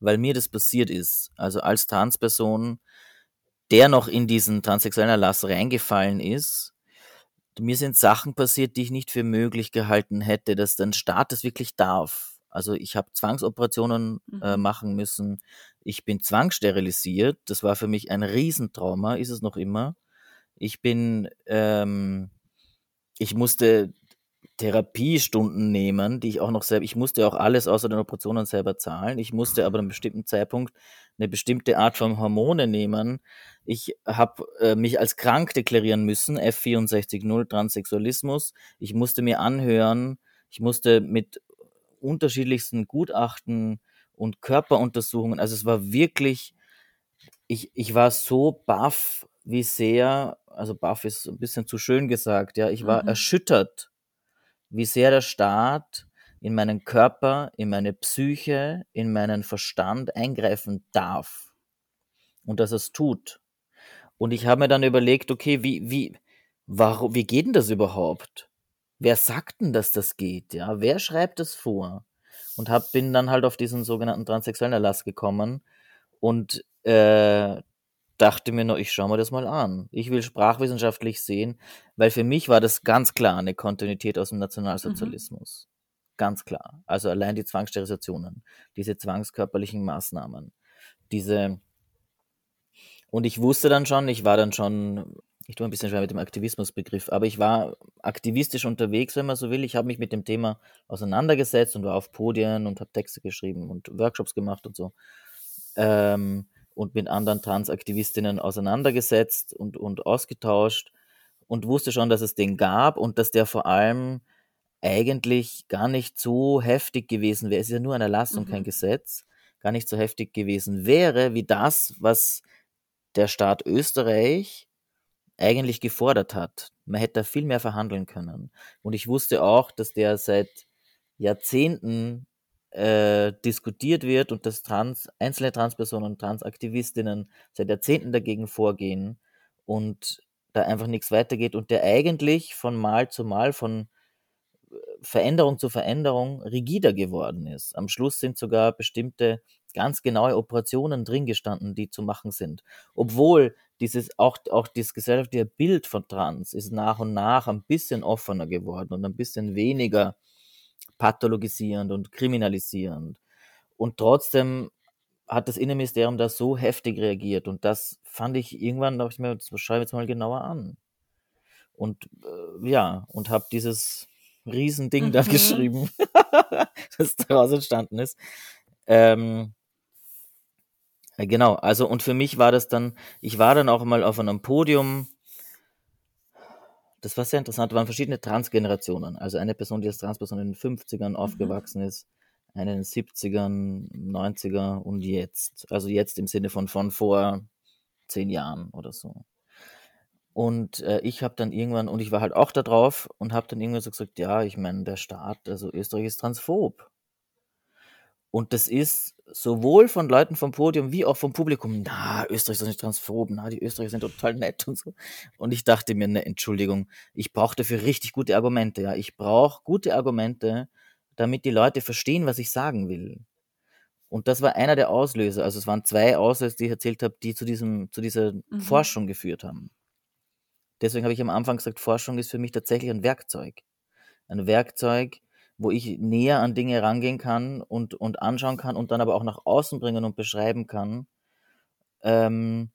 weil mir das passiert ist. Also als Transperson, der noch in diesen transsexuellen Erlass reingefallen ist, mir sind Sachen passiert, die ich nicht für möglich gehalten hätte, dass ein Staat das wirklich darf. Also ich habe Zwangsoperationen äh, mhm. machen müssen. Ich bin zwangssterilisiert. Das war für mich ein Riesentrauma, ist es noch immer. Ich bin, ähm, ich musste Therapiestunden nehmen, die ich auch noch selber, ich musste auch alles außer den Operationen selber zahlen. Ich musste aber an einem bestimmten Zeitpunkt eine bestimmte Art von Hormone nehmen. Ich habe äh, mich als krank deklarieren müssen, F64.0 Transsexualismus. Ich musste mir anhören, ich musste mit unterschiedlichsten Gutachten und Körperuntersuchungen, also es war wirklich, ich, ich war so baff, wie sehr, also baff ist ein bisschen zu schön gesagt, ja, ich war mhm. erschüttert wie sehr der Staat in meinen Körper, in meine Psyche, in meinen Verstand eingreifen darf und dass es tut. Und ich habe mir dann überlegt, okay, wie, wie, warum, wie geht denn das überhaupt? Wer sagt denn, dass das geht? Ja, wer schreibt das vor? Und hab, bin dann halt auf diesen sogenannten transsexuellen Erlass gekommen und äh, dachte mir nur, ich schaue mir das mal an. Ich will sprachwissenschaftlich sehen, weil für mich war das ganz klar eine Kontinuität aus dem Nationalsozialismus. Mhm. Ganz klar. Also allein die Zwangssterilisationen, diese zwangskörperlichen Maßnahmen, diese. Und ich wusste dann schon, ich war dann schon, ich tue ein bisschen schwer mit dem Aktivismusbegriff, aber ich war aktivistisch unterwegs, wenn man so will. Ich habe mich mit dem Thema auseinandergesetzt und war auf Podien und habe Texte geschrieben und Workshops gemacht und so. Ähm, und mit anderen Transaktivistinnen auseinandergesetzt und, und ausgetauscht und wusste schon, dass es den gab und dass der vor allem eigentlich gar nicht so heftig gewesen wäre. Es ist ja nur ein Erlass und mhm. kein Gesetz. Gar nicht so heftig gewesen wäre, wie das, was der Staat Österreich eigentlich gefordert hat. Man hätte da viel mehr verhandeln können. Und ich wusste auch, dass der seit Jahrzehnten äh, diskutiert wird und dass Trans, einzelne Transpersonen und Transaktivistinnen seit Jahrzehnten dagegen vorgehen und da einfach nichts weitergeht und der eigentlich von Mal zu Mal, von äh, Veränderung zu Veränderung rigider geworden ist. Am Schluss sind sogar bestimmte ganz genaue Operationen drin gestanden, die zu machen sind. Obwohl dieses, auch, auch das gesellschaftliche Bild von Trans ist nach und nach ein bisschen offener geworden und ein bisschen weniger pathologisierend und kriminalisierend. Und trotzdem hat das Innenministerium da so heftig reagiert und das fand ich irgendwann, dachte ich mir, das schreibe ich jetzt mal genauer an. Und äh, ja, und habe dieses Riesending mhm. da geschrieben, das daraus entstanden ist. Ähm, äh, genau, also und für mich war das dann, ich war dann auch mal auf einem Podium, das war sehr interessant, da waren verschiedene Transgenerationen. Also eine Person, die als Transperson in den 50ern mhm. aufgewachsen ist, eine in den 70ern, 90er und jetzt. Also jetzt im Sinne von von vor zehn Jahren oder so. Und äh, ich habe dann irgendwann, und ich war halt auch da drauf und habe dann irgendwann so gesagt, ja, ich meine, der Staat, also Österreich ist transphob. Und das ist sowohl von Leuten vom Podium wie auch vom Publikum, na, Österreich ist doch nicht transphob, na, die Österreicher sind total nett und so. Und ich dachte mir, ne, Entschuldigung, ich brauche dafür richtig gute Argumente, ja. Ich brauche gute Argumente, damit die Leute verstehen, was ich sagen will. Und das war einer der Auslöser. Also es waren zwei Auslöser, die ich erzählt habe, die zu diesem, zu dieser mhm. Forschung geführt haben. Deswegen habe ich am Anfang gesagt, Forschung ist für mich tatsächlich ein Werkzeug. Ein Werkzeug, wo ich näher an Dinge rangehen kann und, und anschauen kann und dann aber auch nach außen bringen und beschreiben kann, ähm,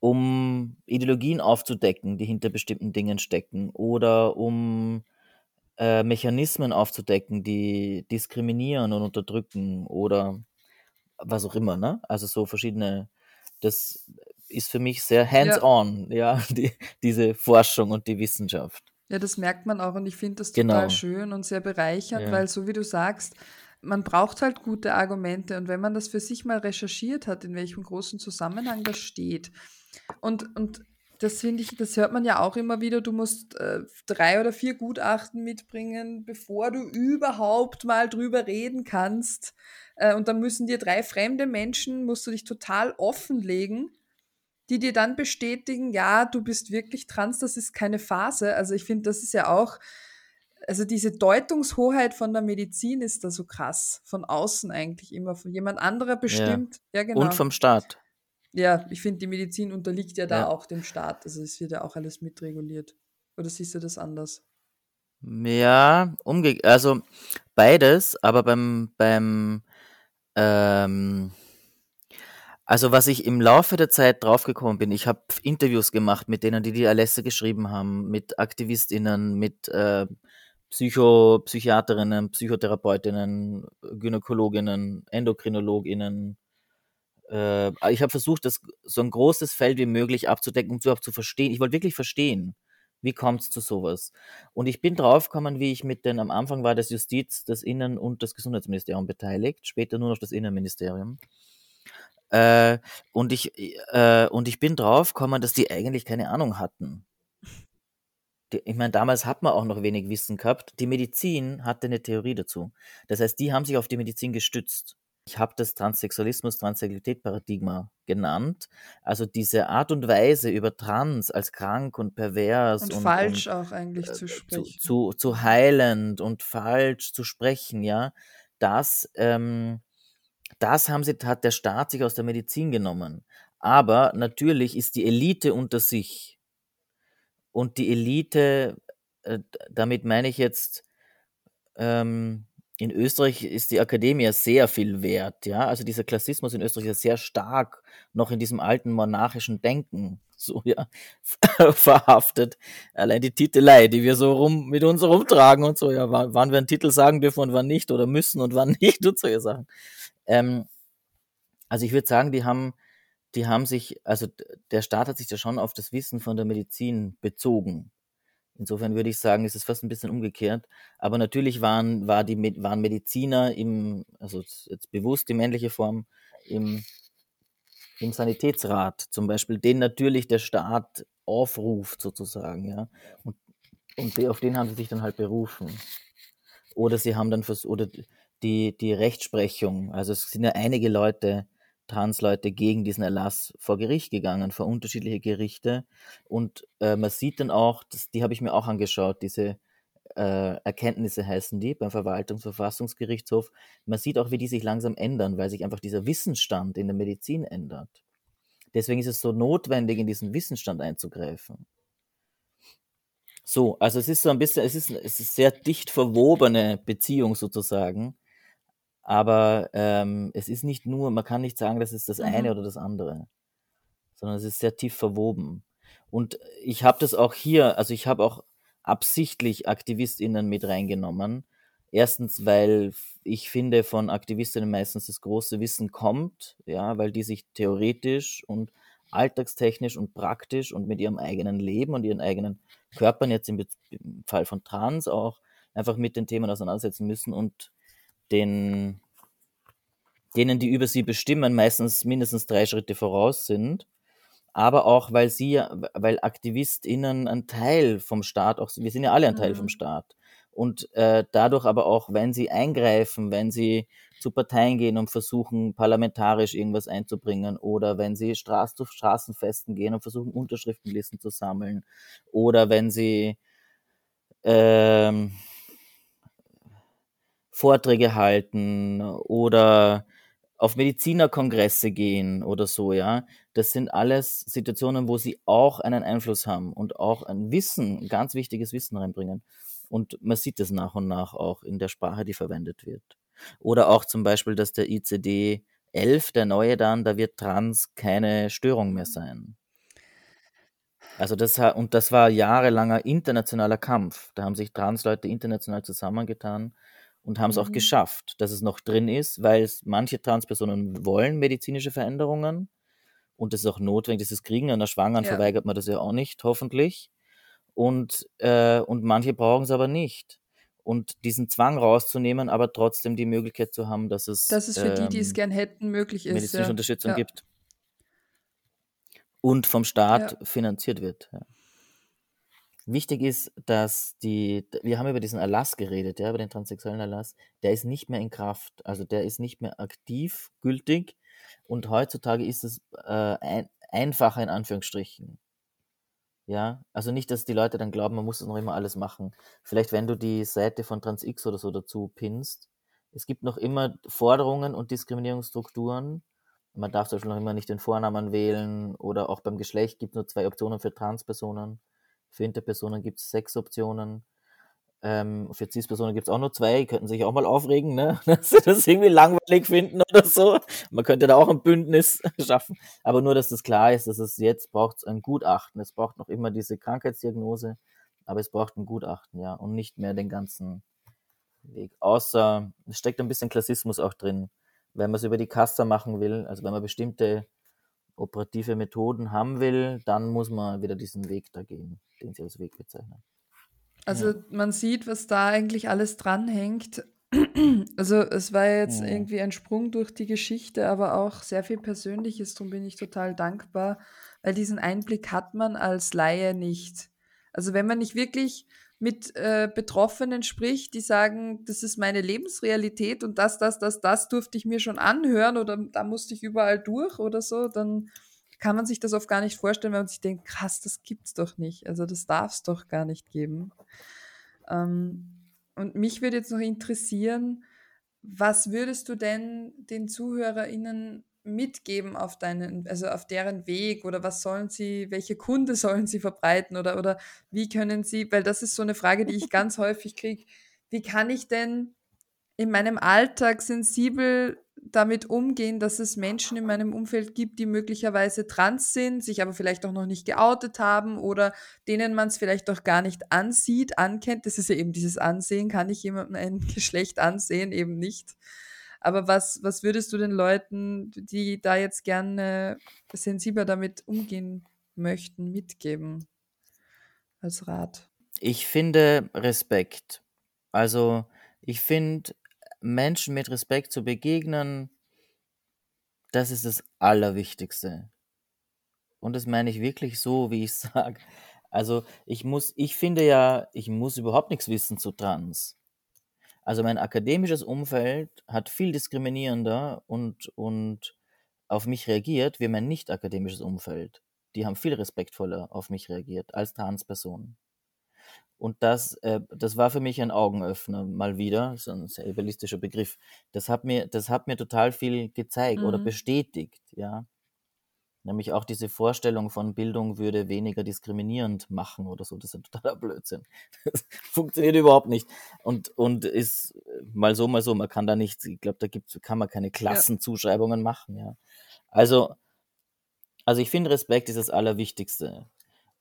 um Ideologien aufzudecken, die hinter bestimmten Dingen stecken oder um äh, Mechanismen aufzudecken, die diskriminieren und unterdrücken oder was auch immer, ne? Also so verschiedene, das ist für mich sehr hands-on, ja, ja die, diese Forschung und die Wissenschaft. Ja, das merkt man auch und ich finde das total genau. schön und sehr bereichernd, ja. weil so wie du sagst, man braucht halt gute Argumente und wenn man das für sich mal recherchiert hat, in welchem großen Zusammenhang das steht. Und, und das finde ich, das hört man ja auch immer wieder, du musst äh, drei oder vier Gutachten mitbringen, bevor du überhaupt mal drüber reden kannst. Äh, und dann müssen dir drei fremde Menschen, musst du dich total offenlegen die dir dann bestätigen, ja, du bist wirklich trans, das ist keine Phase. Also ich finde, das ist ja auch, also diese Deutungshoheit von der Medizin ist da so krass, von außen eigentlich immer, von jemand anderer bestimmt. Ja, ja genau. Und vom Staat. Ja, ich finde, die Medizin unterliegt ja da ja. auch dem Staat. Also es wird ja auch alles mitreguliert. Oder siehst du das anders? Ja, umge also beides, aber beim, beim ähm, also, was ich im Laufe der Zeit draufgekommen bin, ich habe Interviews gemacht mit denen, die die Erlässe geschrieben haben, mit AktivistInnen, mit äh, Psycho Psychiaterinnen, Psychotherapeutinnen, Gynäkologinnen, EndokrinologInnen. Äh, ich habe versucht, das so ein großes Feld wie möglich abzudecken, um überhaupt zu verstehen. Ich wollte wirklich verstehen, wie kommt es zu sowas. Und ich bin draufgekommen, wie ich mit den, am Anfang war das Justiz, das Innen- und das Gesundheitsministerium beteiligt, später nur noch das Innenministerium. Äh, und ich, äh, und ich bin drauf gekommen, dass die eigentlich keine Ahnung hatten. Die, ich meine, damals hat man auch noch wenig Wissen gehabt. Die Medizin hatte eine Theorie dazu. Das heißt, die haben sich auf die Medizin gestützt. Ich habe das Transsexualismus, Transsexualität-Paradigma genannt. Also diese Art und Weise über Trans als krank und pervers und, und falsch und, auch eigentlich äh, zu sprechen. Zu, zu, zu, heilend und falsch zu sprechen, ja. Das ähm, das haben sie, hat der Staat sich aus der Medizin genommen. Aber natürlich ist die Elite unter sich. Und die Elite, äh, damit meine ich jetzt, ähm, in Österreich ist die Akademie sehr viel wert, ja. Also dieser Klassismus in Österreich ist sehr stark noch in diesem alten monarchischen Denken so ja verhaftet. Allein die Titelei, die wir so rum mit uns rumtragen und so, ja, wann, wann wir einen Titel sagen dürfen und wann nicht oder müssen und wann nicht und solche Sachen. Ähm, also ich würde sagen, die haben, die haben sich, also der Staat hat sich da schon auf das Wissen von der Medizin bezogen. Insofern würde ich sagen, ist es fast ein bisschen umgekehrt. Aber natürlich waren, war die, waren Mediziner im, also jetzt bewusst die männliche Form, im, im Sanitätsrat zum Beispiel, den natürlich der Staat aufruft sozusagen, ja. Und, und auf den haben sie sich dann halt berufen. Oder sie haben dann vers oder die, die Rechtsprechung. Also es sind ja einige Leute, Transleute gegen diesen Erlass vor Gericht gegangen, vor unterschiedliche Gerichte. Und äh, man sieht dann auch, das, die habe ich mir auch angeschaut, diese äh, Erkenntnisse heißen die beim Verwaltungsverfassungsgerichtshof. Man sieht auch, wie die sich langsam ändern, weil sich einfach dieser Wissensstand in der Medizin ändert. Deswegen ist es so notwendig, in diesen Wissensstand einzugreifen. So, also es ist so ein bisschen, es ist, es ist sehr dicht verwobene Beziehung sozusagen. Aber ähm, es ist nicht nur, man kann nicht sagen, das ist das eine Mhm. oder das andere, sondern es ist sehr tief verwoben. Und ich habe das auch hier, also ich habe auch absichtlich AktivistInnen mit reingenommen. Erstens, weil ich finde, von AktivistInnen meistens das große Wissen kommt, ja, weil die sich theoretisch und alltagstechnisch und praktisch und mit ihrem eigenen Leben und ihren eigenen Körpern, jetzt im, Be- im Fall von Trans auch, einfach mit den Themen auseinandersetzen müssen und den, denen, die über sie bestimmen, meistens mindestens drei Schritte voraus sind. Aber auch, weil sie, ja- weil AktivistInnen ein Teil vom Staat auch, wir sind ja alle ein Teil vom Mhm. Staat. Und äh, dadurch aber auch, wenn sie eingreifen, wenn sie zu Parteien gehen und versuchen, parlamentarisch irgendwas einzubringen, oder wenn sie Straß zu Straßenfesten gehen und versuchen, Unterschriftenlisten zu sammeln, oder wenn sie ähm, Vorträge halten oder auf Medizinerkongresse gehen oder so, ja. Das sind alles Situationen, wo sie auch einen Einfluss haben und auch ein Wissen, ein ganz wichtiges Wissen reinbringen. Und man sieht es nach und nach auch in der Sprache, die verwendet wird. Oder auch zum Beispiel, dass der ICD 11, der neue dann, da wird Trans keine Störung mehr sein. Also das und das war jahrelanger internationaler Kampf. Da haben sich Transleute international zusammengetan und haben es auch Mhm. geschafft, dass es noch drin ist, weil manche Transpersonen wollen medizinische Veränderungen und das ist auch notwendig. Das ist Kriegen einer Schwangeren Ja. verweigert man das ja auch nicht, hoffentlich. Und äh, und manche brauchen es aber nicht. Und diesen Zwang rauszunehmen, aber trotzdem die Möglichkeit zu haben, dass es Dass es für die, die es ähm, gern hätten, möglich ist. medizinische Ja. Unterstützung Ja. gibt und vom Staat finanziert wird. Ja. Wichtig ist, dass die, wir haben über diesen Erlass geredet, ja, über den transsexuellen Erlass, der ist nicht mehr in Kraft, also der ist nicht mehr aktiv, gültig und heutzutage ist es äh, ein, einfacher in Anführungsstrichen. Ja, also nicht, dass die Leute dann glauben, man muss das noch immer alles machen. Vielleicht, wenn du die Seite von TransX oder so dazu pinnst, es gibt noch immer Forderungen und Diskriminierungsstrukturen. Man darf zum Beispiel noch immer nicht den Vornamen wählen oder auch beim Geschlecht gibt es nur zwei Optionen für Transpersonen. Für Interpersonen gibt es sechs Optionen. Ähm, für Cis-Personen gibt es auch nur zwei, die könnten sich auch mal aufregen, ne? dass sie das irgendwie langweilig finden oder so. Man könnte da auch ein Bündnis schaffen. Aber nur, dass das klar ist, dass es jetzt braucht ein Gutachten. Es braucht noch immer diese Krankheitsdiagnose, aber es braucht ein Gutachten, ja, und nicht mehr den ganzen Weg. Außer, es steckt ein bisschen Klassismus auch drin. Wenn man es über die Kassa machen will, also wenn man bestimmte operative Methoden haben will, dann muss man wieder diesen Weg da gehen, den sie als Weg bezeichnen. Also Ja. man sieht, was da eigentlich alles dranhängt. Also es war jetzt Mhm. irgendwie ein Sprung durch die Geschichte, aber auch sehr viel Persönliches. Darum bin ich total dankbar, weil diesen Einblick hat man als Laie nicht. Also wenn man nicht wirklich mit äh, Betroffenen spricht, die sagen, das ist meine Lebensrealität und das, das, das, das durfte ich mir schon anhören oder da musste ich überall durch oder so, dann kann man sich das oft gar nicht vorstellen, weil man sich denkt, krass, das gibt's doch nicht. Also das darf es doch gar nicht geben. Ähm, und mich würde jetzt noch interessieren, was würdest du denn den ZuhörerInnen mitgeben auf deinen, also auf deren Weg oder was sollen sie, welche Kunde sollen sie verbreiten oder, oder wie können sie, weil das ist so eine Frage, die ich ganz häufig kriege, wie kann ich denn in meinem Alltag sensibel damit umgehen, dass es Menschen in meinem Umfeld gibt, die möglicherweise trans sind, sich aber vielleicht auch noch nicht geoutet haben oder denen man es vielleicht auch gar nicht ansieht, ankennt. Das ist ja eben dieses Ansehen, kann ich jemandem ein Geschlecht ansehen, eben nicht. Aber was, was würdest du den Leuten, die da jetzt gerne sensibler damit umgehen möchten, mitgeben als Rat? Ich finde Respekt. Also ich finde, Menschen mit Respekt zu begegnen, das ist das Allerwichtigste. Und das meine ich wirklich so, wie ich sage. Also ich muss, ich finde ja, ich muss überhaupt nichts wissen zu Trans. Also mein akademisches Umfeld hat viel diskriminierender und, und auf mich reagiert wie mein nicht akademisches Umfeld. Die haben viel respektvoller auf mich reagiert als Transpersonen. Und das, äh, das war für mich ein Augenöffner mal wieder, so ein sehr ableistischer Begriff. Das hat mir, das hat mir total viel gezeigt oder Mhm. bestätigt, ja. Nämlich auch diese Vorstellung von Bildung würde weniger diskriminierend machen oder so. Das ist ein totaler Blödsinn. Das funktioniert überhaupt nicht. Und, und ist äh, mal so, mal so. Man kann da nicht, ich glaube, da gibt's, kann man keine Ja. Klassenzuschreibungen machen, ja. Also, also ich finde, Respekt ist das Allerwichtigste.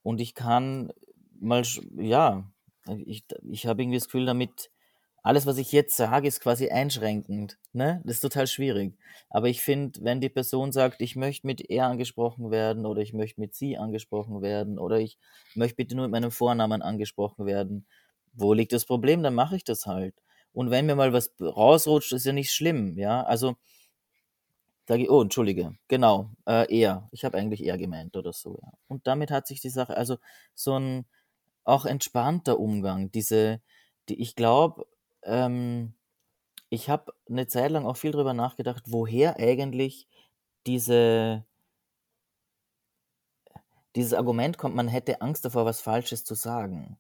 Und ich kann mal, ja, ich, ich habe irgendwie das Gefühl, damit, alles, was ich jetzt sage, ist quasi einschränkend. Ne? Das ist total schwierig. Aber ich finde, wenn die Person sagt, ich möchte mit er angesprochen werden oder ich möchte mit sie angesprochen werden oder ich möchte bitte nur mit meinem Vornamen angesprochen werden, wo liegt das Problem? Dann mache ich das halt. Und wenn mir mal was rausrutscht, ist ja nicht schlimm, ja. Also ich, oh, entschuldige, genau, äh, er. Ich habe eigentlich er gemeint oder so, ja. Und damit hat sich die Sache, also so ein auch entspannter Umgang, diese, die, ich glaube, ähm, ich habe eine Zeit lang auch viel drüber nachgedacht, woher eigentlich diese, dieses Argument kommt, man hätte Angst davor, was Falsches zu sagen.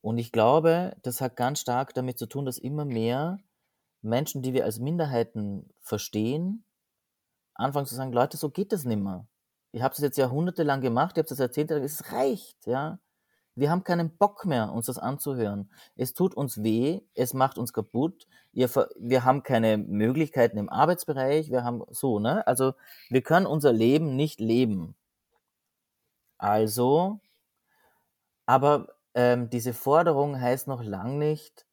Und ich glaube, das hat ganz stark damit zu tun, dass immer mehr Menschen, die wir als Minderheiten verstehen, anfangen zu sagen, Leute, so geht das nimmer. Ich habe das jetzt jahrhundertelang gemacht, ich habe das jahrzehntelang, es reicht, ja. Wir haben keinen Bock mehr, uns das anzuhören. Es tut uns weh, es macht uns kaputt. Wir, haben keine Möglichkeiten im Arbeitsbereich, wir haben so, ne? Also wir können unser Leben nicht leben. Also, aber ähm, diese Forderung heißt noch lang nicht,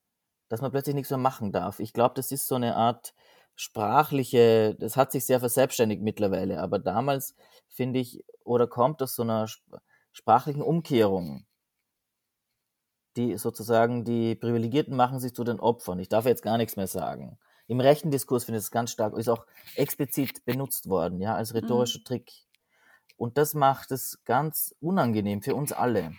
dass man plötzlich nichts mehr machen darf. Ich glaube, das ist so eine Art sprachliche, das hat sich sehr verselbstständigt mittlerweile, aber damals finde ich, oder kommt aus so einer sp- sprachlichen Umkehrung. Die sozusagen, die Privilegierten machen sich zu den Opfern. Ich darf jetzt gar nichts mehr sagen. Im rechten Diskurs finde ich es ganz stark, ist auch explizit benutzt worden, ja, als rhetorischer Mhm. Trick. Und das macht es ganz unangenehm für uns alle.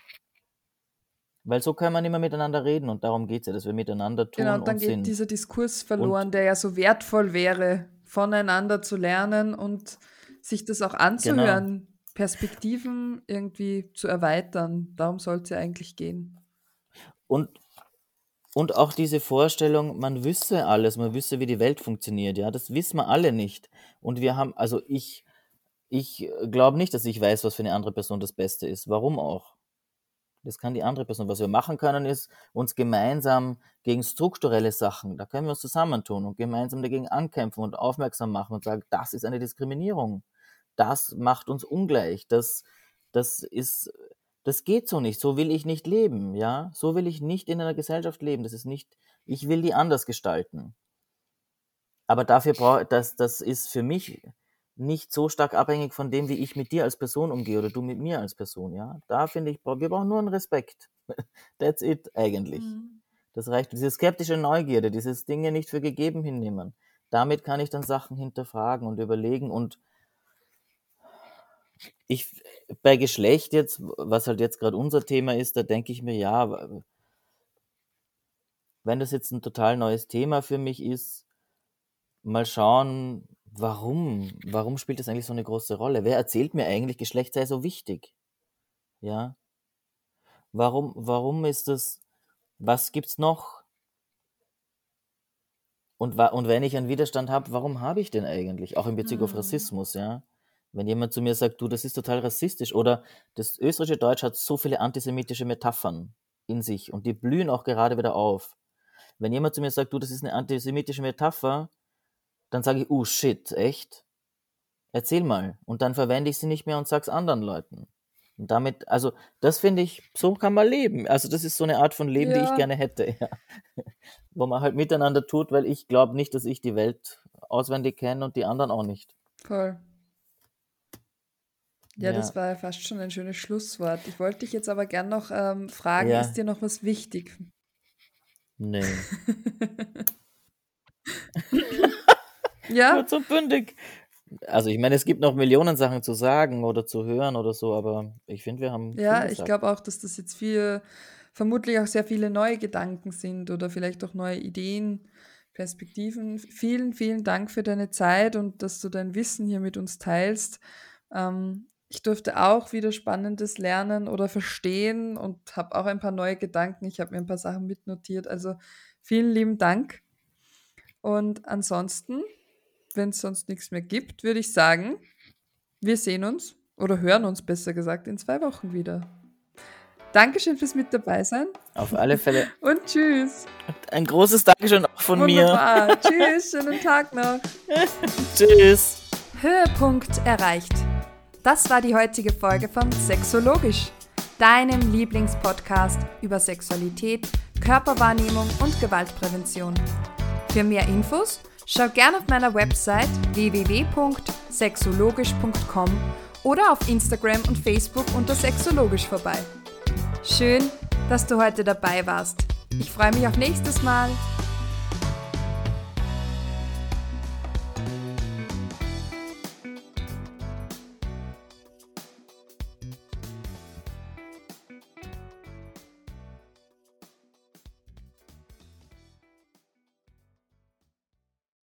Weil so wir nicht mehr miteinander reden und darum geht es ja, dass wir miteinander tun Genau, und dann und geht sind. dieser Diskurs Und verloren, der ja so wertvoll wäre, voneinander zu lernen und sich das auch genau, anzuhören, Perspektiven irgendwie zu erweitern. Darum soll es ja eigentlich gehen. Und, und auch diese Vorstellung, man wüsste alles, man wüsste, wie die Welt funktioniert, ja, das wissen wir alle nicht. Und wir haben, also ich, ich glaube nicht, dass ich weiß, was für eine andere Person das Beste ist. Warum auch? Das kann die andere Person. Was wir machen können, ist uns gemeinsam gegen strukturelle Sachen, da können wir uns zusammentun und gemeinsam dagegen ankämpfen und aufmerksam machen und sagen, das ist eine Diskriminierung. Das macht uns ungleich. Das, das ist, das geht so nicht. So will ich nicht leben, ja. So will ich nicht in einer Gesellschaft leben. Das ist nicht, ich will die anders gestalten. Aber dafür brauche, das, das ist für mich nicht so stark abhängig von dem, wie ich mit dir als Person umgehe oder du mit mir als Person, ja. Da finde ich, wir brauchen nur einen Respekt. That's it eigentlich. Mhm. Das reicht. Diese skeptische Neugierde, dieses Dinge nicht für gegeben hinnehmen. Damit kann ich dann Sachen hinterfragen und überlegen und ich bei Geschlecht jetzt, was halt jetzt gerade unser Thema ist, da denke ich mir, ja, wenn das jetzt ein total neues Thema für mich ist, mal schauen, warum, warum spielt das eigentlich so eine große Rolle? Wer erzählt mir eigentlich, Geschlecht sei so wichtig? Ja, warum, warum ist das, was gibt's noch? Und, und wenn ich einen Widerstand habe, warum habe ich den eigentlich? Auch in Bezug auf Mhm. Rassismus, ja. Wenn jemand zu mir sagt, du, das ist total rassistisch, oder das österreichische Deutsch hat so viele antisemitische Metaphern in sich und die blühen auch gerade wieder auf. Wenn jemand zu mir sagt, du, das ist eine antisemitische Metapher, dann sage ich, oh shit, echt? Erzähl mal. Und dann verwende ich sie nicht mehr und sag's anderen Leuten. Und damit, also das finde ich, so kann man leben. Also das ist so eine Art von Leben, die ich Ja, gerne hätte, ja. Wo man halt miteinander tut, weil ich glaube nicht, dass ich die Welt auswendig kenne und die anderen auch nicht. voll. Ja, das Ja, war ja fast schon ein schönes Schlusswort. Ich wollte dich jetzt aber gern noch ähm, fragen, ist ja, dir noch was wichtig? nee. Ja, Kurz und bündig. Also ich meine, es gibt noch Millionen Sachen zu sagen oder zu hören oder so, aber ich finde, wir haben ja, ich glaube auch, dass das jetzt viel, vermutlich auch sehr viele neue Gedanken sind oder vielleicht auch neue Ideen, Perspektiven. Vielen, vielen Dank für deine Zeit und dass du dein Wissen hier mit uns teilst. Ähm, Ich durfte auch wieder Spannendes lernen oder verstehen und habe auch ein paar neue Gedanken. Ich habe mir ein paar Sachen mitnotiert. Also vielen lieben Dank. Und ansonsten, wenn es sonst nichts mehr gibt, würde ich sagen, wir sehen uns oder hören uns besser gesagt in zwei Wochen wieder. Dankeschön fürs mit dabei sein. Auf alle Fälle. Und tschüss. Ein großes Dankeschön auch von Wunderbar. mir. tschüss, schönen Tag noch. tschüss. Höhepunkt erreicht. Das war die heutige Folge von Sexologisch, deinem Lieblingspodcast über Sexualität, Körperwahrnehmung und Gewaltprävention. Für mehr Infos schau gerne auf meiner Website www.sexologisch.com oder auf Instagram und Facebook unter Sexologisch vorbei. Schön, dass du heute dabei warst. Ich freue mich auf nächstes Mal.